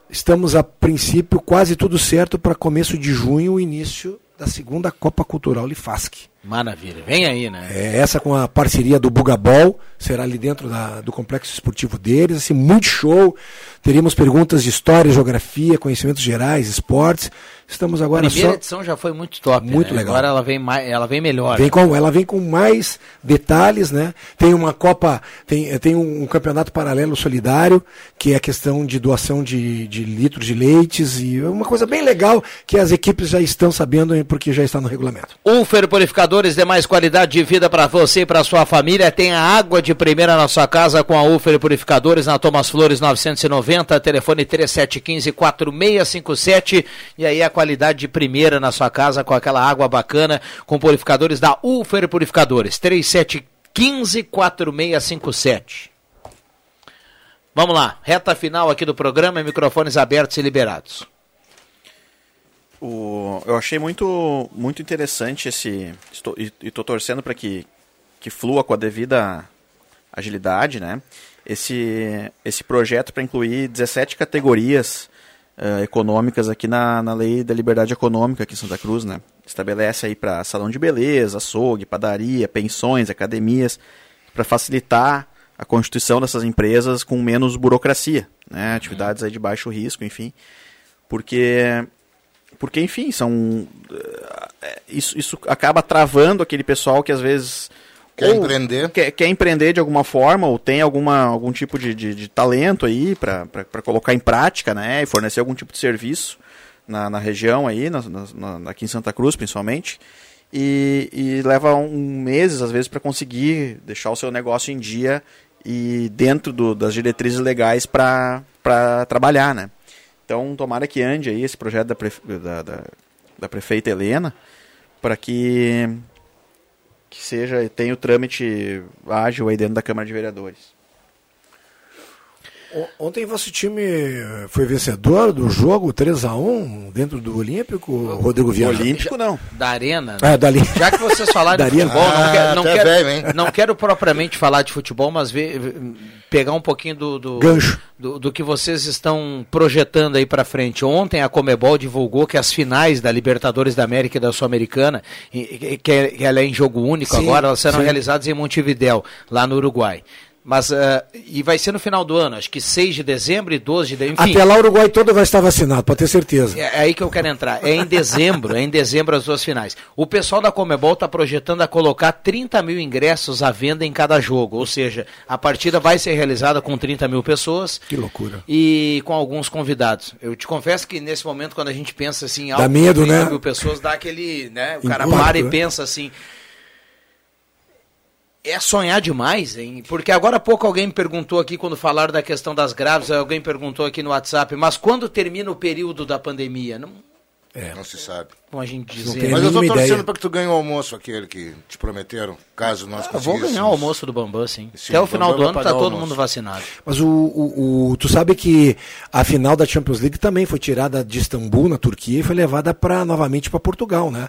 estamos a princípio quase tudo certo para começo de junho, início da segunda Copa Cultural Lifasc. Maravilha. Vem aí, né? É, essa com a parceria do Bugabol, será ali dentro da, do complexo esportivo deles, assim, muito show. Teríamos perguntas de história, geografia, conhecimentos gerais, esportes. Estamos agora a primeira só... edição já foi muito top. Muito né? legal. Agora ela vem, mais, ela vem melhor. Vem com, ela vem com mais detalhes, né? Tem uma Copa, tem, tem um, um campeonato paralelo solidário, que é a questão de doação de, de litros de leites, e é uma coisa bem legal que as equipes já estão sabendo, porque já está no regulamento. Ufer Purificadores de mais qualidade de vida para você e para sua família. Tem a água de primeira na sua casa com a Ufer Purificadores na Thomas Flores 990, telefone 3715 4657 e aí a qualidade de primeira na sua casa com aquela água bacana com purificadores da Ufer Purificadores 3715 4657. Vamos lá, reta final aqui do programa, microfones abertos e liberados. O, eu achei muito, muito interessante esse. Estou, e estou torcendo para que, que flua com a devida agilidade, né? Esse, esse projeto para incluir 17 categorias uh, econômicas aqui na, na Lei da Liberdade Econômica aqui em Santa Cruz, né? Estabelece aí para salão de beleza, açougue, padaria, pensões, academias, para facilitar a constituição dessas empresas com menos burocracia, né? Atividades aí de baixo risco, enfim. Porque porque enfim são isso, isso acaba travando aquele pessoal que às vezes Quer empreender? Quer, quer, empreender de alguma forma ou tem alguma, algum tipo de, de, de talento aí para colocar em prática, né? E fornecer algum tipo de serviço na, na região aí, na, na, aqui em Santa Cruz principalmente. E, e leva um meses, às vezes, para conseguir deixar o seu negócio em dia e dentro do, das diretrizes legais para trabalhar, né? Então, tomara que ande aí esse projeto da, prefe... da, da, da prefeita Helena para que, que seja tenha o trâmite ágil aí dentro da Câmara de Vereadores. Ontem vosso time foi vencedor do jogo 3 a 1 dentro do Olímpico, Rodrigo Viana. Olímpico não. Da Arena. É, da Já que vocês falaram de futebol, não, quero, não, quero, velho, não quero propriamente falar de futebol, mas ver, pegar um pouquinho do, do, Gancho. do, do que vocês estão projetando aí para frente. Ontem a Comebol divulgou que as finais da Libertadores da América e da Sul-Americana, que, que ela é em jogo único Sim, agora, elas serão sim. realizadas em Montevidéu, lá no Uruguai. Mas, ah, e vai ser no final do ano, acho que 6 de dezembro e 12 de dezembro. Até lá o Uruguai todo vai estar vacinado, pode ter certeza. é é aí que eu quero entrar. É em dezembro, é em dezembro as duas finais. O pessoal da Comebol está projetando a colocar 30 mil ingressos à venda em cada jogo. Ou seja, a partida vai ser realizada com 30 mil pessoas Que loucura. e com alguns convidados. Eu te confesso que nesse momento, quando a gente pensa assim, Dá algo medo, com 30 né? mil pessoas, dá aquele. Né, o cara para e né? pensa assim. É sonhar demais, hein? Porque agora há pouco alguém me perguntou aqui, quando falaram da questão das graves, alguém perguntou aqui no WhatsApp, mas quando termina o período da pandemia? Não, Não se sabe. como a gente Não dizer. tem Mas eu tô nenhuma torcendo para que tu ganhe o almoço aquele que te prometeram, caso nós Ah, vou ganhar o almoço do Bambam, sim. Sim, Até o o final Bambam do ano tá o todo almoço. mundo vacinado. Mas o, o, o- tu sabe que a final da Champions League também foi tirada de Istambul, na Turquia, e foi levada para novamente para Portugal, né?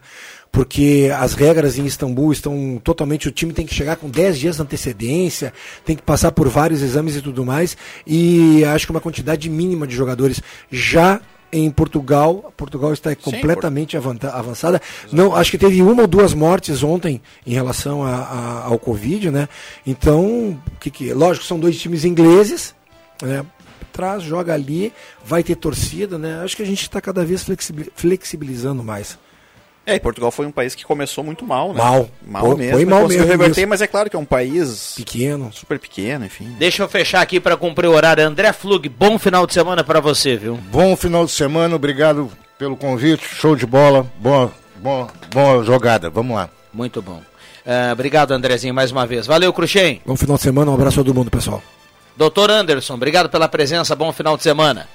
Porque as regras em Istambul estão totalmente. O time tem que chegar com 10 dias de antecedência, tem que passar por vários exames e tudo mais. E acho que uma quantidade mínima de jogadores já. Em Portugal, Portugal está completamente avançada. Não, acho que teve uma ou duas mortes ontem em relação a- a- ao Covid, né? Então, que, que, lógico, são dois times ingleses, né? Traz, joga ali, vai ter torcida, né? Acho que a gente está cada vez flexibili- flexibilizando mais. É, e Portugal foi um país que começou muito mal, né? Mal. Mal Foi- mesmo. foi mal conseguiu mesmo reverter, mas é claro que é um país Pequeno. super pequeno, enfim. Deixa eu fechar aqui para cumprir o horário. André Flug, bom final de semana para você, viu? Bom final de semana, obrigado pelo convite, show de bola, boa, boa, boa jogada, vamos lá. Muito bom. Ah, obrigado, Andrezinho, mais uma vez. Valeu, Cruxem. Bom final de semana, um abraço a todo mundo, pessoal. Doutor Anderson, obrigado pela presença. Bom final de semana.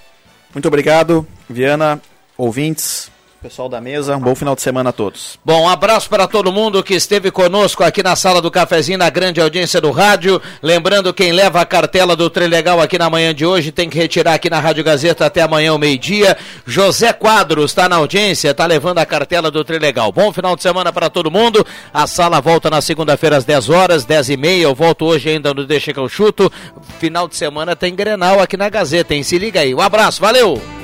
Muito obrigado, Viana, ouvintes, pessoal da mesa. Um bom final de semana a todos. Bom, um abraço para todo mundo que esteve conosco aqui na sala do cafezinho, na grande audiência do rádio. Lembrando, quem leva a cartela do Trilegal aqui na manhã de hoje tem que retirar aqui na Rádio Gazeta até amanhã, ao meio-dia. José Quadros está na audiência, está levando a cartela do Trilegal. Bom final de semana para todo mundo. A sala volta na segunda-feira às 10 horas, 10 e meia. Eu volto hoje ainda no Deixa que eu chuto. Final de semana tem Grenal aqui na Gazeta, hein? Se liga aí. Um abraço, valeu!